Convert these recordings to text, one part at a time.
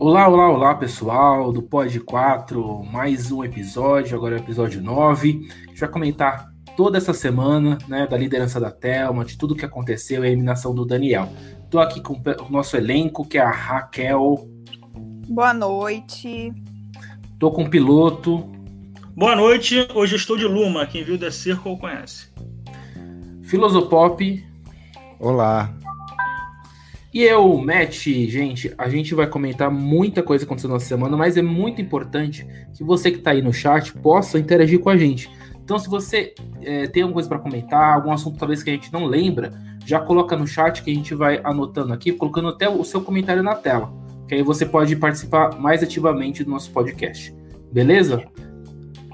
Olá, olá, olá, pessoal do Pod 4, mais um episódio, agora é o episódio 9. A gente vai comentar toda essa semana, né, da liderança da Thelma, de tudo que aconteceu e a eliminação do Daniel. Estou aqui com o nosso elenco, que é a Raquel. Boa noite. Tô com o piloto. Boa noite, hoje estou de Luma, quem viu The Circle conhece. Filosopop. Olá. E eu, Matt, gente, a gente vai comentar muita coisa acontecendo na semana, mas é muito importante que você que está aí no chat possa interagir com a gente. Então, se você é, tem alguma coisa para comentar, algum assunto talvez que a gente não lembra, já coloca no chat que a gente vai anotando aqui, colocando até o seu comentário na tela. Que aí você pode participar mais ativamente do nosso podcast. Beleza?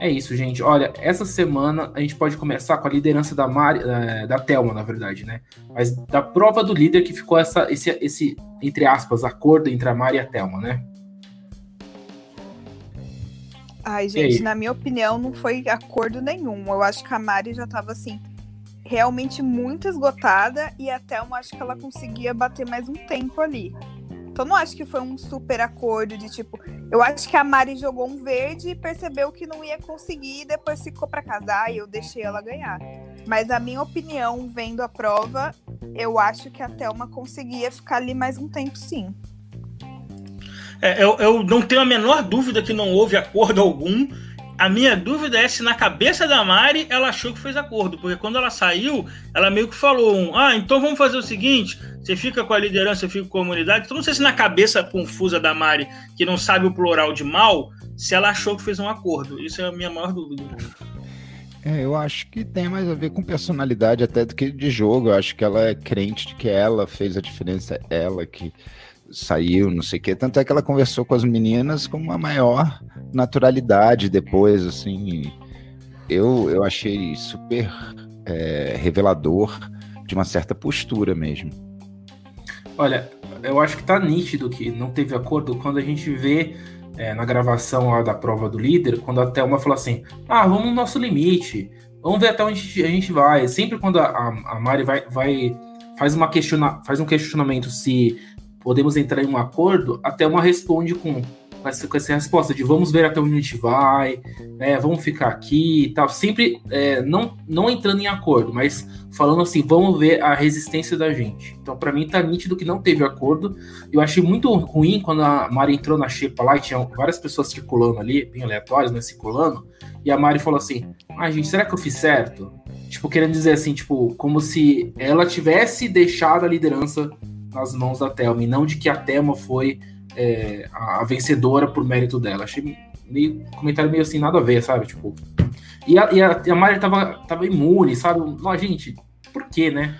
É isso, gente. Olha, essa semana a gente pode começar com a liderança da Mari, é, da Telma, na verdade, né? Mas da prova do líder que ficou essa, esse, esse, entre aspas, acordo entre a Mari e a Telma, né? Ai, gente, na minha opinião, não foi acordo nenhum. Eu acho que a Mari já tava assim, realmente muito esgotada, e a Thelma acho que ela conseguia bater mais um tempo ali. Então não acho que foi um super acordo de tipo. Eu acho que a Mari jogou um verde e percebeu que não ia conseguir e depois ficou para casar e eu deixei ela ganhar. Mas a minha opinião, vendo a prova, eu acho que a Thelma conseguia ficar ali mais um tempo sim. É, eu, eu não tenho a menor dúvida que não houve acordo algum a minha dúvida é se na cabeça da Mari ela achou que fez acordo, porque quando ela saiu, ela meio que falou um, ah, então vamos fazer o seguinte, você fica com a liderança, eu fico com a comunidade. Então não sei se na cabeça confusa da Mari, que não sabe o plural de mal, se ela achou que fez um acordo. Isso é a minha maior dúvida. É, eu acho que tem mais a ver com personalidade até do que de jogo. Eu acho que ela é crente de que ela fez a diferença, ela que saiu, não sei o quê. Tanto é que ela conversou com as meninas com uma maior naturalidade depois, assim. Eu, eu achei super é, revelador de uma certa postura mesmo. Olha, eu acho que tá nítido que não teve acordo quando a gente vê é, na gravação lá da prova do líder, quando a Thelma falou assim: ah, vamos no nosso limite, vamos ver até onde a gente vai. Sempre quando a, a Mari vai, vai faz, uma questiona, faz um questionamento se podemos entrar em um acordo, até uma responde com, com, essa, com essa resposta de vamos ver até onde a gente vai, né, vamos ficar aqui e tal. Sempre é, não, não entrando em acordo, mas falando assim, vamos ver a resistência da gente. Então, para mim, tá nítido que não teve acordo. Eu achei muito ruim quando a Mari entrou na xepa lá e tinha várias pessoas circulando ali, bem aleatórias, né, circulando. E a Mari falou assim: Ah, gente, será que eu fiz certo? Tipo, querendo dizer assim, tipo, como se ela tivesse deixado a liderança nas mãos da Thelma, e não de que a Thelma foi é, a, a, vencedora por mérito dela. Achei meio comentário meio assim, nada a ver, sabe? Tipo. E a, e a, a Mari tava, tava imune, sabe? Não, gente, por quê, né?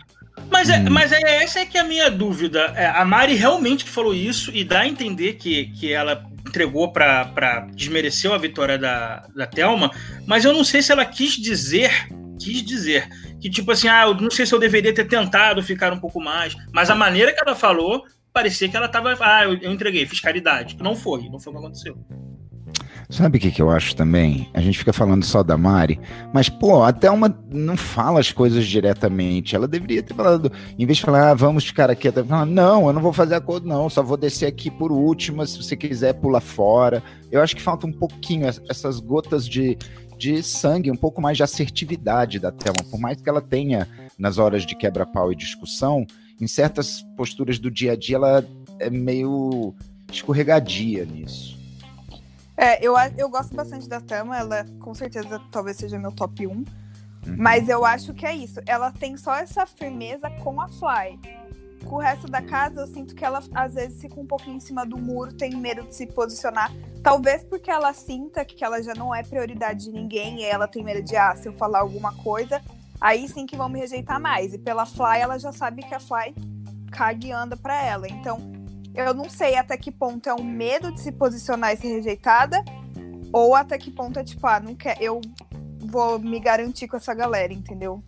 Mas, é, hum. mas é, essa é que é a minha dúvida. É, a Mari realmente falou isso e dá a entender que, que ela entregou para desmereceu a vitória da, da Thelma, mas eu não sei se ela quis dizer quis dizer. Que tipo assim, ah, eu não sei se eu deveria ter tentado ficar um pouco mais, mas a maneira que ela falou, parecia que ela tava, ah, eu, eu entreguei, fiz caridade. Não foi, não foi o que aconteceu. Sabe o que, que eu acho também? A gente fica falando só da Mari, mas, pô, até uma não fala as coisas diretamente. Ela deveria ter falado, em vez de falar, ah, vamos ficar aqui, até falar, não, eu não vou fazer acordo, não, só vou descer aqui por última, se você quiser pular fora. Eu acho que falta um pouquinho essas gotas de, de sangue, um pouco mais de assertividade da Thelma, por mais que ela tenha nas horas de quebra-pau e discussão, em certas posturas do dia a dia ela é meio escorregadia nisso. É, eu, eu gosto bastante da Thelma, ela com certeza talvez seja meu top 1. Uhum. Mas eu acho que é isso. Ela tem só essa firmeza com a Fly. Com o resto da casa, eu sinto que ela às vezes fica um pouquinho em cima do muro, tem medo de se posicionar. Talvez porque ela sinta que ela já não é prioridade de ninguém e ela tem medo de, ah, se eu falar alguma coisa, aí sim que vão me rejeitar mais. E pela Fly, ela já sabe que a Fly caga e anda pra ela. Então, eu não sei até que ponto é um medo de se posicionar e ser rejeitada, ou até que ponto é tipo, ah, não quer, eu vou me garantir com essa galera, entendeu?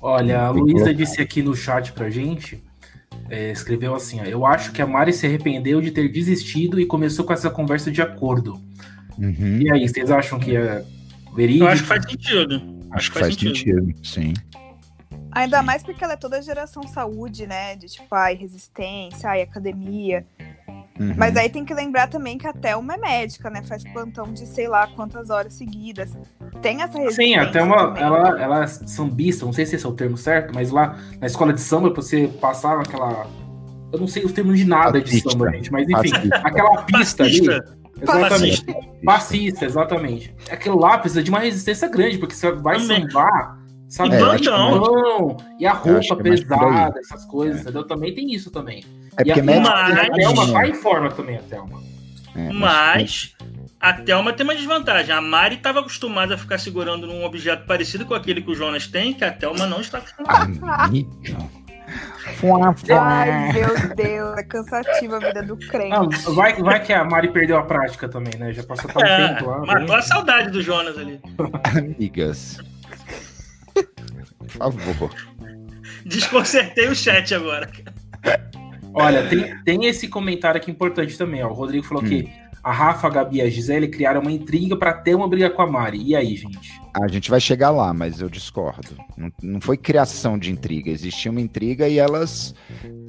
Olha, a Luísa disse aqui no chat pra gente é, escreveu assim: ó, Eu acho que a Mari se arrependeu de ter desistido e começou com essa conversa de acordo. Uhum. E aí, vocês acham que é verídico? Eu acho que faz sentido. Acho, acho que faz, faz sentido. sentido, sim. Ainda mais porque ela é toda geração saúde, né? De tipo, ai, resistência, ai, academia. Uhum. Mas aí tem que lembrar também que a Thelma é médica, né? Faz plantão de sei lá quantas horas seguidas. Tem essa resistência. Sim, até uma. também. Ela, ela é sambista, não sei se esse é o termo certo, mas lá na escola de samba, pra você passar aquela. Eu não sei os termos de nada de samba, gente, mas enfim, aquela pista ali. Exatamente. Passista, exatamente. Aquilo lá precisa de uma resistência grande, porque você vai Também. sambar, sabe? E É, plantão, e a roupa é pesada, essas coisas, É. entendeu? Também tem isso também. É e a, porque. Mas- a Thelma vai em forma também, a Thelma. É, Mas a Thelma tem uma desvantagem. A Mari estava acostumada a ficar segurando num objeto parecido com aquele que o Jonas tem, que a Thelma não está acostumada. Ai, meu Deus, é cansativa a vida do crente. Ah, vai, vai que a Mari perdeu a prática também, né? Já passou tanto É, tempo lá. matou né? a saudade do Jonas ali. Amigas. Por favor. Desconcertei o chat agora. Olha, tem, tem esse comentário aqui importante também. Ó. O Rodrigo falou Hum. que a Rafa, a Gabi e a Gisele criaram uma intriga pra ter uma briga com a Mari. E aí, gente? A gente vai chegar lá, mas eu discordo. Não, não foi criação de intriga. Existia uma intriga e elas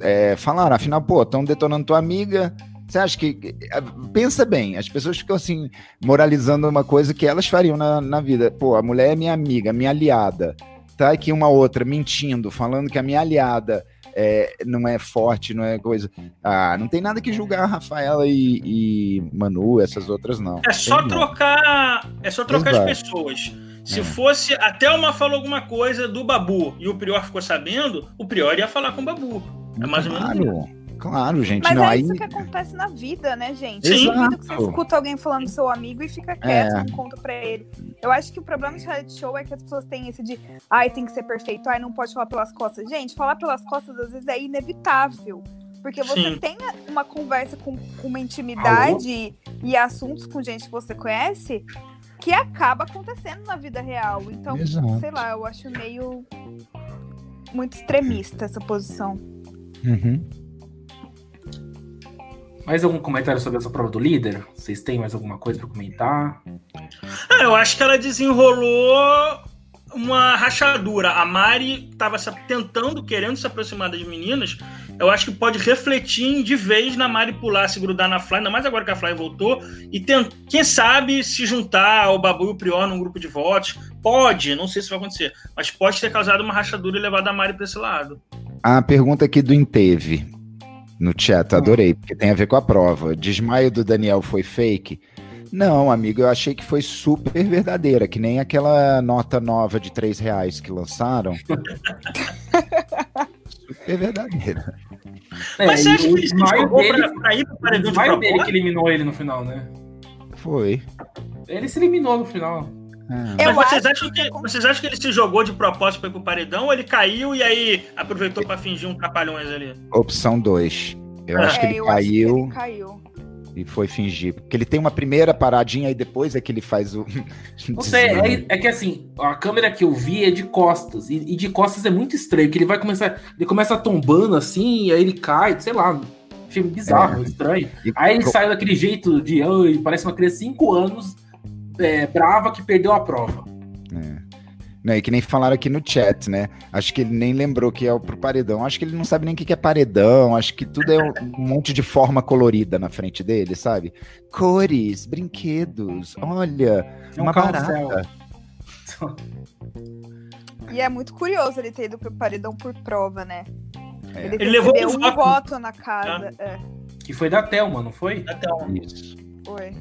é, falaram, afinal, pô, estão detonando tua amiga. Você acha que. é, Pensa bem, as pessoas ficam assim, moralizando uma coisa que elas fariam na, na vida. Pô, a mulher é minha amiga, minha aliada. Tá aqui uma outra mentindo, falando que a minha aliada é, não é forte, não é coisa. Ah, não tem nada que julgar a Rafaela e, e Manu, essas outras, não. É só Tem não. trocar, é só trocar Exato. as pessoas. Se É. fosse a Thelma falou alguma coisa do Babu e o Prior ficou sabendo, o Prior ia falar com o Babu. É mais ou menos Claro, gente. Mas não, é aí... isso que acontece na vida, né, gente? Duvido que você Exato. escuta alguém falando do seu amigo e fica quieto, É. não conta pra ele. Eu acho que o problema de reality show é que as pessoas têm esse de ai, tem que ser perfeito, ai, não pode falar pelas costas. Gente, falar pelas costas às vezes é inevitável. Porque você Sim. tem uma conversa com, com uma intimidade e assuntos com gente que você conhece que acaba acontecendo na vida real. Então, Exato. sei lá, eu acho meio muito extremista essa posição. Uhum. Mais algum comentário sobre essa prova do líder? Vocês têm mais alguma coisa pra comentar? Ah, eu acho que ela desenrolou uma rachadura. A Mari estava tentando, querendo se aproximar das meninas. Eu acho que pode refletir de vez na Mari pular, se grudar na Fly, ainda mais agora que a Fly voltou, e tem- quem sabe se juntar ao Babu e o Prior num grupo de votos. Pode, não sei se vai acontecer, mas pode ter causado uma rachadura e levado a Mari para esse lado. A pergunta aqui do Inteve no chat, adorei, porque tem a ver com a prova. Desmaio do Daniel foi fake? Não, amigo, eu achei que foi super verdadeira, que nem aquela nota nova de 3 reais que lançaram. super verdadeira. É, mas você acha que o ele desmaio jogou dele, pra, pra ir pro o paredão de desmaio dele que eliminou ele no final, né? Foi. Ele se eliminou no final. Eu Mas vocês acham, que vocês acham que ele se jogou de propósito para ir pro paredão ou ele caiu e aí aproveitou para fingir um trapalhões ali? opção 2. Eu acho que É, ele eu acho que caiu ele caiu. e foi fingir. Porque ele tem uma primeira paradinha e depois é que ele faz o. Não sei, é, é que assim, a câmera que eu vi é de costas. E, e de costas é muito estranho, que ele vai começar. Ele começa tombando assim, e aí ele cai, sei lá. Achei bizarro, estranho. E- Aí ele saiu daquele jeito de. "Ai, parece uma criança de 5 anos, é, brava que perdeu a prova. Não, e que nem falaram aqui no chat, né? Acho que ele nem lembrou que é o pro paredão. Acho que ele não sabe nem o que é paredão. Acho que tudo é um monte de forma colorida na frente dele, sabe? Cores, brinquedos. Olha, É um uma barata. E é muito curioso ele ter ido pro paredão por prova, né? É. Ele levou recebeu um voto. voto na casa. É, Que foi da Thelma, não foi? Até um- Isso. foi.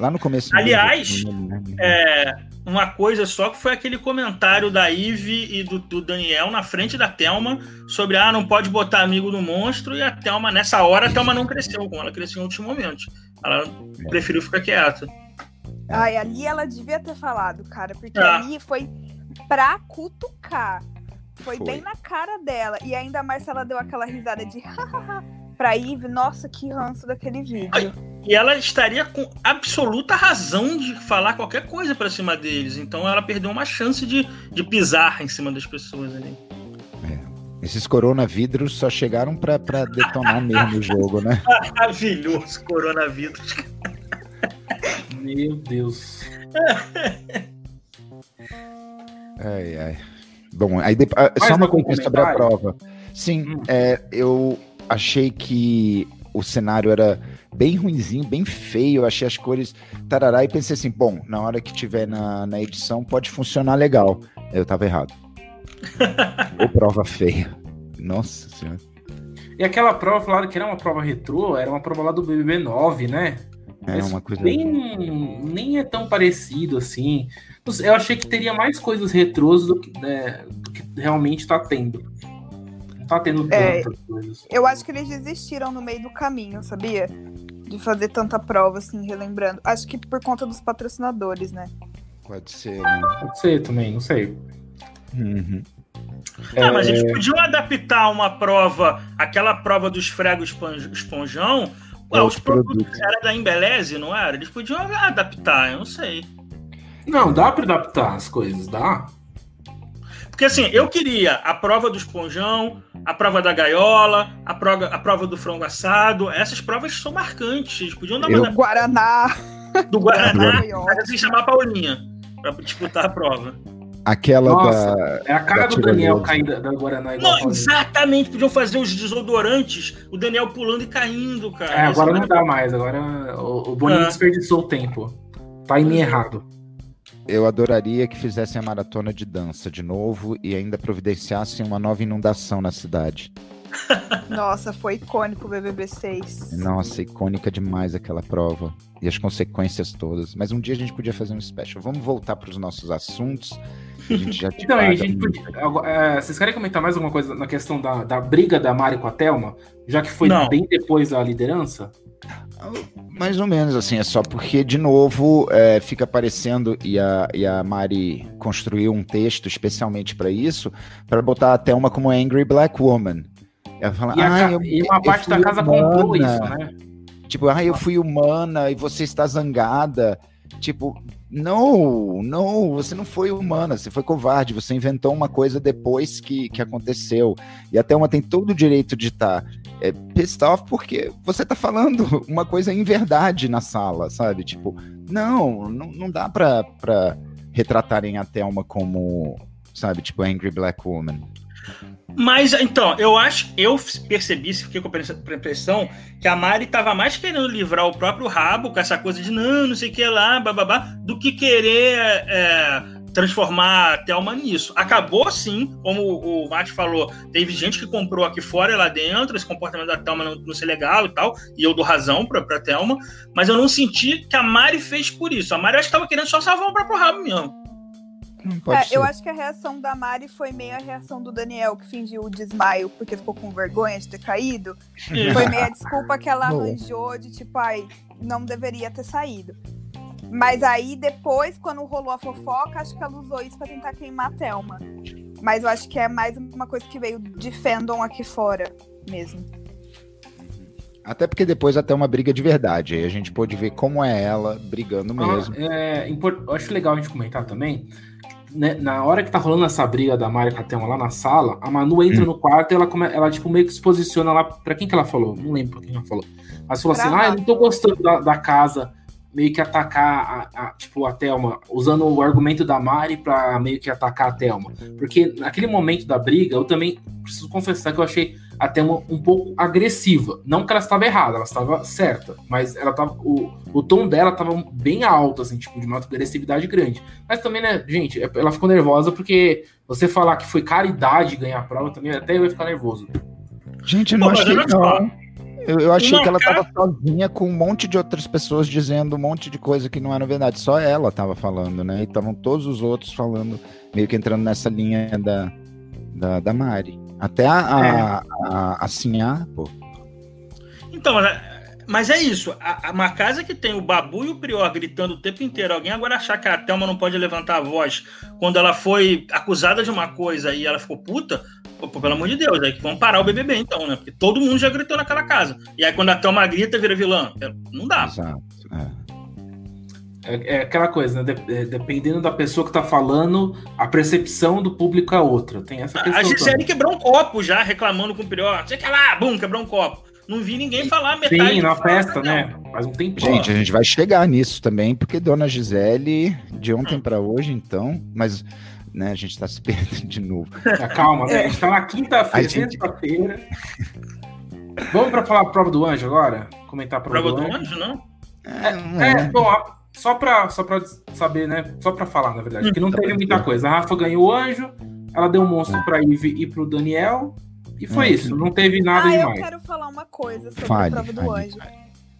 Lá no começo. Aliás, né? é, uma coisa só que foi aquele comentário da Ive e do, do Daniel na frente da Thelma sobre ah, não pode botar amigo no monstro e a Thelma, nessa hora, a Thelma não cresceu, como ela cresceu em outros momentos. Ela preferiu ficar quieta. Ai, ali ela devia ter falado, cara, porque Ah. ali foi pra cutucar. Foi, Foi. bem na cara dela. E ainda mais se ela deu aquela risada de hahaha pra Eve. Nossa, que ranço daquele vídeo. E ela estaria com absoluta razão de falar qualquer coisa pra cima deles. Então ela perdeu uma chance de, de pisar em cima das pessoas ali. Esses coronavidros só chegaram pra, pra detonar mesmo o jogo, né? Maravilhoso coronavírus. Meu Deus. Ai, ai. bom, aí depois, só uma coisa sobre a prova. Sim, hum. é, eu achei que o cenário era bem ruinzinho, bem feio. Achei as cores tarará e pensei assim: bom, na hora que tiver na, na edição pode funcionar legal. Eu tava errado. Ou prova feia. Nossa senhora. E aquela prova falaram que era uma prova retrô, era uma prova lá do BBB 9, né? É Mas uma coisa. Nem, nem é tão parecido assim. Eu achei que teria mais coisas retrôs do que, né, do que realmente tá tendo tá tendo é, coisas. Eu acho que eles desistiram no meio do caminho, sabia? De fazer tanta prova, assim, relembrando. Acho que por conta dos patrocinadores, né? Pode ser, né? Pode ser também, não sei. Uhum. É, mas eles podiam adaptar uma prova, aquela prova dos fregos esponjão. Ué, os produtos produto. era da Embeleze, não era? Eles podiam adaptar, eu não sei. Não, dá para adaptar as coisas, dá. Porque assim, eu queria a prova do esponjão, a prova da gaiola, a prova, a prova do frango assado. Essas provas são marcantes. Podiam dar uma. Do Guaraná. Do Guaraná. Mas assim, chamar a Paulinha pra disputar a prova. Aquela Nossa, da. É a cara do Daniel caindo da Guaraná. Não, exatamente. Podiam fazer os desodorantes, o Daniel pulando e caindo, cara. É, agora não dá mais. Agora o, o Boninho ah. desperdiçou o tempo. Tá em errado eu adoraria que fizessem a maratona de dança de novo e ainda providenciassem uma nova inundação na cidade. Nossa, foi icônico o BBB 6. Nossa, icônica demais aquela prova. E as consequências todas. Mas um dia a gente podia fazer um special. Vamos voltar para os nossos assuntos. A gente já então, a gente podia, é, vocês querem comentar mais alguma coisa na questão da, da briga da Mari com a Thelma? Já que foi Não. bem depois da liderança? Mais ou menos, assim, é só porque, de novo, é, fica aparecendo, e a, e a Mari construiu um texto especialmente para isso, para botar a Thelma como Angry Black Woman. Ela fala, e, a, eu, e uma parte da casa humana. comprou isso, né? Tipo, ah, eu fui humana e você está zangada. Tipo, não, não, você não foi humana, você foi covarde, você inventou uma coisa depois que, que aconteceu. E a Thelma tem todo o direito de estar tá, é, pissed off porque você tá falando uma coisa em verdade na sala, sabe? Tipo, não, não, não dá pra, pra retratarem a Thelma como, sabe, tipo, Angry Black Woman. Mas, então, eu acho, eu percebi, fiquei com a impressão que a Mari tava mais querendo livrar o próprio rabo com essa coisa de não, não sei o que lá, bababá, do que querer é, transformar a Thelma nisso. Acabou sim, como o Mate falou, teve gente que comprou aqui fora e lá dentro, esse comportamento da Thelma não, não ser legal e tal, e eu dou razão pra, pra Thelma, mas eu não senti que a Mari fez por isso. A Mari acho que tava querendo só salvar o próprio rabo mesmo. É, eu acho que a reação da Mari foi meio a reação do Daniel, que fingiu o desmaio porque ficou com vergonha de ter caído. foi meio a desculpa que ela arranjou de tipo, ai, não deveria ter saído. Mas aí depois, quando rolou a fofoca, acho que ela usou isso pra tentar queimar a Thelma. Mas eu acho que é mais uma coisa que veio de fandom aqui fora mesmo. Até porque depois até uma briga de verdade. Aí a gente pôde ver como é ela brigando ah, mesmo. Ah, é, eu acho legal a gente comentar também né, na hora que tá rolando essa briga da Mari com a Thelma lá na sala, a Manu entra hum. no quarto e ela, come, ela tipo, meio que se posiciona lá. Pra quem que ela falou? Não lembro pra quem ela falou. Mas falou pra assim: ah, eu não tô gostando da, da casa. Meio que atacar a, a, tipo, a Thelma, usando o argumento da Mari pra meio que atacar a Thelma. Porque naquele momento da briga, eu também preciso confessar que eu achei até uma, um pouco agressiva. Não que ela estava errada, ela estava certa, mas ela tava, o, o tom dela estava bem alto, assim, tipo, de uma agressividade grande. Mas também, né, gente, é, ela ficou nervosa porque você falar que foi caridade ganhar a prova também, até eu ia ficar nervoso. Gente, eu não Pô, achei não. Eu, eu achei não, que ela estava sozinha com um monte de outras pessoas dizendo um monte de coisa que não era verdade. Só ela estava falando, né? E estavam todos os outros falando, meio que entrando nessa linha da, da, da Mari. Até a, é. a, a, a pô. Então, mas é isso. A, uma casa que tem o Babu e o Prior gritando o tempo inteiro, alguém agora achar que a Thelma não pode levantar a voz quando ela foi acusada de uma coisa e ela ficou puta, pô, pelo amor de Deus, aí que vão parar o BBB então, né? Porque todo mundo já gritou naquela casa. E aí quando a Thelma grita, vira vilã. É, não dá. Exato. É. É, é, aquela coisa, né? É, dependendo da pessoa que tá falando, a percepção do público é outra. Tem essa questão. A Gisele quebrou um copo já, reclamando com o Prior. Sei que lá, bum, quebrou um copo. Não vi ninguém falar metade. Sim, na festa, né? Faz um tempo. Gente, a gente vai chegar nisso também, porque Dona Gisele, de ontem hum. para hoje, então. Mas né? A gente tá se perdendo de novo. Ah, calma, né? A gente tá na quinta-feira, gente- sexta-feira. Vamos pra falar a prova do anjo agora? Comentar a prova, Prova do do anjo? anjo, não? É, É, bom, a- só pra, só pra saber, né? Só pra falar, na verdade, que não teve muita coisa. A Rafa ganhou o anjo, ela deu um monstro pra Ivy e pro Daniel, e foi Hum. isso. Não teve nada ah, eu demais. quero falar uma coisa sobre Fale, a prova do fale, anjo.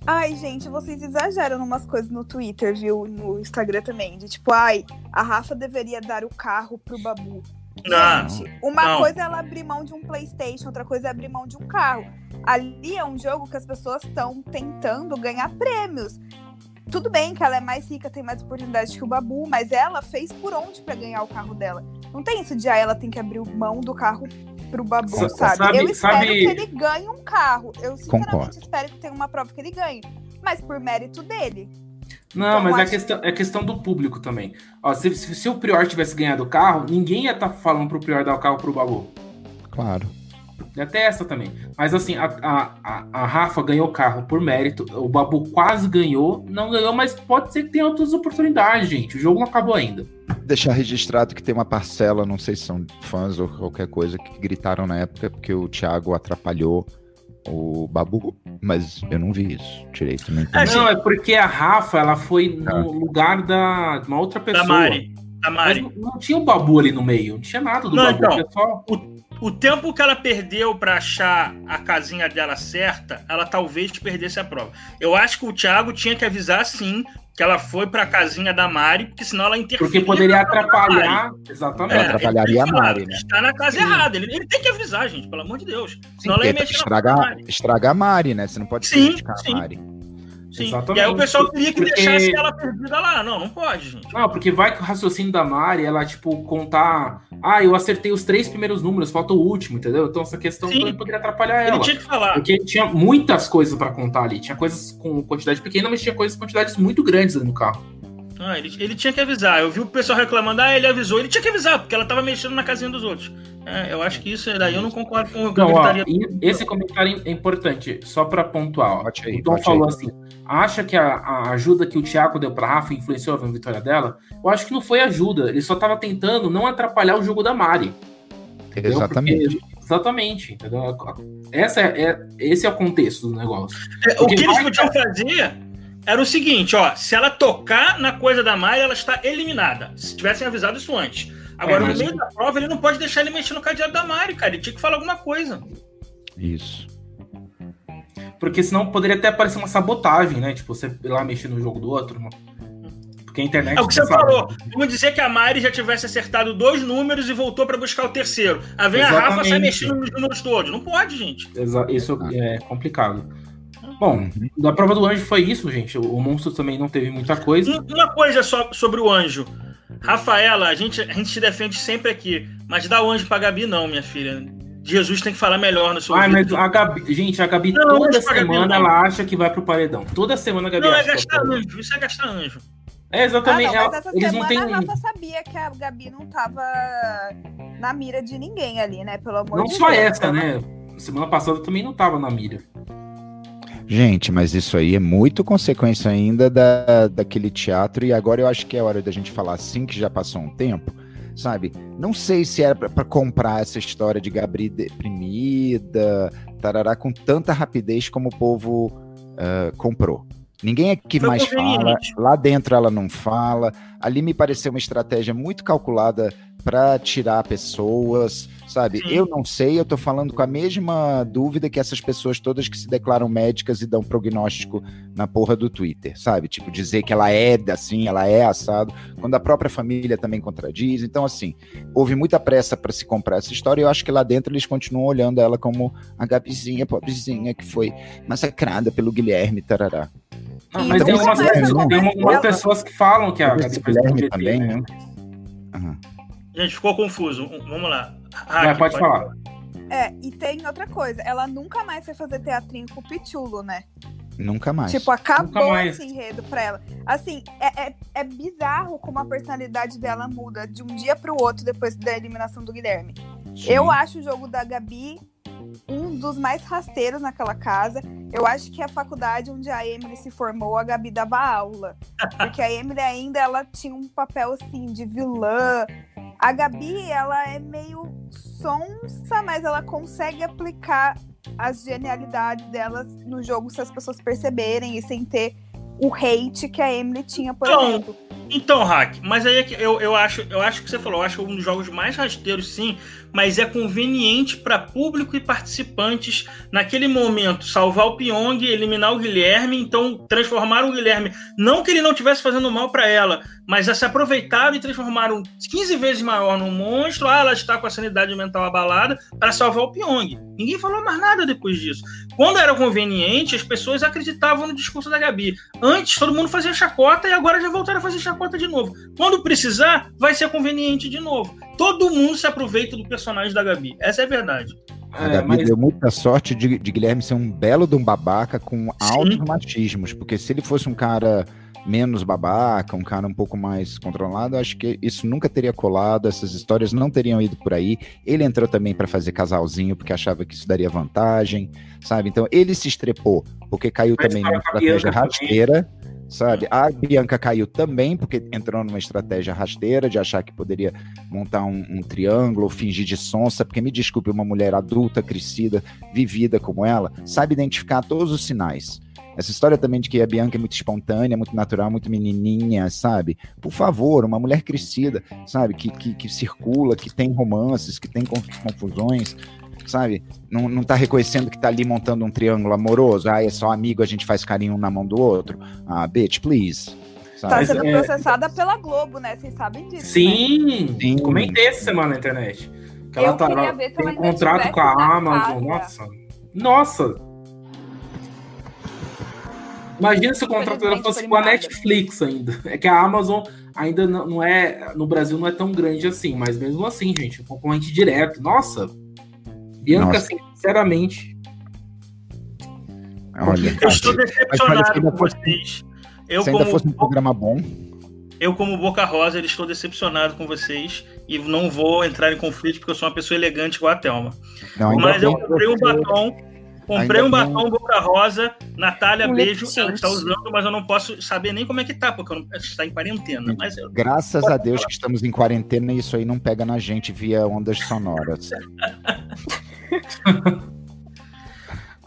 Ai, gente, vocês exageram numas coisas no Twitter, viu? No Instagram também. De tipo, ai, a Rafa deveria dar o carro pro Babu. Não. Gente, uma não. coisa é ela abrir mão de um PlayStation, outra coisa é abrir mão de um carro. Ali é um jogo que as pessoas estão tentando ganhar prêmios. Tudo bem que ela é mais rica, tem mais oportunidade que o Babu, mas ela fez por onde pra ganhar o carro dela. Não tem isso de ah, ela tem que abrir mão do carro pro Babu, Sa- sabe? sabe- Eu espero sabe- que ele ganhe um carro. Eu sinceramente Concordo. espero que tenha uma prova que ele ganhe. Mas por mérito dele. Não, Então, mas é acho- questão, é questão do público também. Ó, se, se- se o Prior tivesse ganhado o carro, ninguém ia estar falando pro Prior dar o carro pro Babu. Claro. E até essa também. Mas assim, a, a, a, Rafa ganhou o carro por mérito. O Babu quase ganhou. Não ganhou, mas pode ser que tenha outras oportunidades, gente. O jogo não acabou ainda. Deixar registrado que tem uma parcela, não sei se são fãs ou qualquer coisa, que gritaram na época porque o Thiago atrapalhou o Babu, mas eu não vi isso direito. Não entendi. É, Não, é porque a Rafa, ela foi Ah. no lugar da, de uma outra pessoa. Da Mari. Da Mas não, não tinha o Babu ali no meio. Não tinha nada do Não, Babu. então. só... O tempo que ela perdeu pra achar a casinha dela certa, ela talvez perdesse a prova. Eu acho que o Thiago tinha que avisar sim que ela foi pra casinha da Mari, porque senão ela interferia. Porque poderia atrapalhar. Exatamente. É, atrapalharia a falar, Mari, né? Está na casa Sim. errada. Ele, ele tem que avisar, gente, pelo amor de Deus. Sim, Senão ela ia mexer na estraga, prova da Mari. estraga a Mari, né? Você não pode Sim, criticar sim. a Mari. Sim. Exatamente. E aí o pessoal queria que Porque- deixasse ela perdida lá. Não, não pode, gente. Não, porque vai que o raciocínio da Mari, ela, tipo, contar. Ah, eu acertei os três primeiros números, falta o último, entendeu? Então essa questão Sim. também poderia atrapalhar Ele ela. tinha que falar. Porque tinha muitas coisas pra contar ali. Tinha coisas com quantidade pequena, mas tinha coisas com quantidades muito grandes ali no carro. Ah, ele, ele tinha que avisar. Eu vi o pessoal reclamando, ah, ele avisou. Ele tinha que avisar, porque ela tava mexendo na casinha dos outros. É, eu acho que isso daí eu não concordo com o que eu Não, ó, e esse comentário é importante, só pra pontuar. Aí, o Tom falou aí. assim: acha que a, a ajuda que o Thiago deu pra Rafa influenciou a vitória dela? Eu acho que não foi ajuda. Ele só tava tentando não atrapalhar o jogo da Mari. entendeu? Exatamente. Porque- exatamente. Entendeu? Essa é, é- esse é o contexto do negócio. É, o que eles podiam fazer era o seguinte, ó. Se ela tocar na coisa da Mari, ela está eliminada. Se tivessem avisado isso antes. Agora, É, mas- no meio da prova, ele não pode deixar ele mexer no cadeado da Mari, cara. Ele tinha que falar alguma coisa. Isso. Porque senão poderia até parecer uma sabotagem, né? Tipo, você ir lá mexer no jogo do outro. Porque a internet. É o que você sabe. falou. Vamos dizer que a Mari já tivesse acertado dois números e voltou pra buscar o terceiro. Aí vem a Rafa sai mexendo nos números todos. Não pode, gente. Exa- Isso é complicado. Bom, Uhum. da prova do anjo foi isso, gente. O o monstro também não teve muita coisa. Um- Uma coisa só sobre o anjo. Rafaela, a gente, a gente te defende sempre aqui, mas dá o anjo pra Gabi, não, minha filha. Jesus tem que falar melhor no seu Ai, mas a Gabi, gente, a Gabi Não, toda não semana não. ela acha que vai pro paredão. Toda semana a Gabi Não, é gastar anjo. Isso é gastar anjo. É Ah, exatamente. não, ela- mas essa eles não semana têm. a Rafa sabia que a Gabi não tava na mira de ninguém ali, né? Pelo amor Não de só Deus. essa, né? Semana passada também não tava na mira. Gente, mas isso aí é muito consequência ainda da, daquele teatro, e agora eu acho que é hora da gente falar assim, que já passou um tempo, sabe? Não sei se era pra comprar essa história de Gabri deprimida, tarará, com tanta rapidez como o povo ah, comprou. Ninguém aqui Foi mais fala, lá dentro ela não fala. Ali me pareceu uma estratégia muito calculada para tirar pessoas, sabe? Sim. Eu não sei, eu tô falando com a mesma dúvida que essas pessoas todas que se declaram médicas e dão prognóstico na porra do Twitter, sabe? Tipo, dizer que ela é assim, ela é assado, quando a própria família também contradiz. Então, assim, houve muita pressa para se comprar essa história e eu acho que lá dentro eles continuam olhando ela como a Gabizinha, pobrezinha, que foi massacrada pelo Guilherme, tarará. Ah, mas tem algumas, mais tem pessoas que falam que a Gabi Guilherme também, né? né? Gente, ficou confuso. Vamos lá. Vai, Hack, pode falar. É, e tem outra coisa, ela nunca mais vai fazer teatrinho com o Pichulo, né? Nunca mais. Tipo, acabou mais. esse enredo pra ela. Assim, é, é, é bizarro como a personalidade dela muda de um dia pro outro depois da eliminação do Guilherme. Sim. Eu acho o jogo da Gabi um dos mais rasteiros naquela casa. Eu acho que a faculdade onde a Emily se formou, a Gabi dava aula. Porque a Emily ainda ela tinha um papel assim de vilã. A Gabi, ela é meio sonsa, mas ela consegue aplicar as genialidades dela no jogo se as pessoas perceberem e sem ter o hate que a Emily tinha, por Então, exemplo. Então, Hack, mas aí é que eu, eu acho, eu acho que você falou, eu acho um dos jogos mais rasteiros, sim, mas é conveniente para público e participantes naquele momento salvar o Pyong, eliminar o Guilherme, então transformar o Guilherme, não que ele não estivesse fazendo mal para ela, mas a se aproveitaram e transformaram 15 vezes maior num monstro. Ah, ela está com a sanidade mental abalada para salvar o Pyong. Ninguém falou mais nada depois disso. Quando era conveniente, as pessoas acreditavam no discurso da Gabi. Antes, todo mundo fazia chacota e agora já voltaram a fazer chacota de novo. Quando precisar, vai ser conveniente de novo. Todo mundo se aproveita do personagem da Gabi. Essa é a verdade. A É, Gabi mas- deu muita sorte de, de Guilherme ser um belo de um babaca com Sim. altos machismos, porque se ele fosse um cara menos babaca, um cara um pouco mais controlado, acho que isso nunca teria colado, essas histórias não teriam ido por aí. Ele entrou também para fazer casalzinho porque achava que isso daria vantagem, sabe? Então ele se estrepou porque caiu Mas também para numa com a estratégia Bianca também. Sabe? A Bianca caiu também, porque entrou numa estratégia rasteira de achar que poderia montar um, um triângulo, fingir de sonsa, porque me desculpe, uma mulher adulta, crescida, vivida como ela, sabe identificar todos os sinais. Essa história também de que a Bianca é muito espontânea, muito natural, muito menininha, sabe? Por favor, uma mulher crescida, sabe? Que, que, que circula, que tem romances, que tem conf- confusões, sabe? Não, não tá reconhecendo que tá ali montando um triângulo amoroso. Ah, é só amigo, a gente faz carinho um na mão do outro. Ah, bitch, please. Sabe? Tá Mas, sendo é- processada pela Globo, né? Vocês sabem disso. né? Sim, Sim. comentei essa semana na internet. Que Eu ela tá, ela tem ela um contrato com a Amazon. Nossa. Nossa. Imagina se o contrato dela fosse com a. Netflix ainda. É que a Amazon ainda não não é. No Brasil não é tão grande assim, mas mesmo assim, gente, concorrente direto. Nossa. Bianca, Nossa. assim, sinceramente. Olha, Eu estou decepcionado com fosse- vocês. Eu se ainda como, fosse um programa bom, eu, como Boca Rosa, estou decepcionado com vocês e não vou entrar em conflito porque eu sou uma pessoa elegante igual a Thelma. não, Mas eu bem comprei um batom. Comprei Ainda um bem- batom Boca Rosa. Natália, Um beijo. Ela está usando, mas eu não posso saber nem como é que tá, porque eu não, está em quarentena. Mas eu, Graças a Deus que estamos em quarentena e isso aí não pega na gente via ondas sonoras.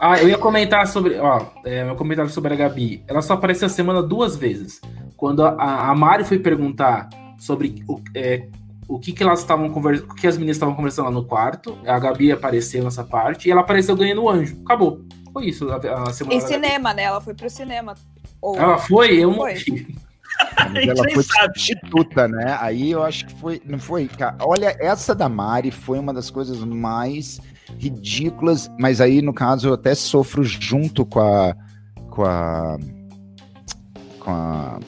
Ah, eu ia comentar sobre. Ó, é, meu comentário sobre a Gabi. Ela só apareceu a semana duas vezes. Quando a, a Mari foi perguntar sobre o, é, o que, que elas estavam conversando, o que as meninas estavam conversando lá no quarto, a Gabi apareceu nessa parte e ela apareceu ganhando o anjo. Acabou. Foi isso a, a semana. Em da Gabi. cinema, né? Ela foi pro cinema. Ou... Ela foi, eu não Foi. vi. Mas ela foi substituta, né? Aí eu acho que foi. Não foi? Cara, olha, essa da Mari foi uma das coisas mais ridículas, mas aí, no caso, eu até sofro junto com a. Com a. Com a.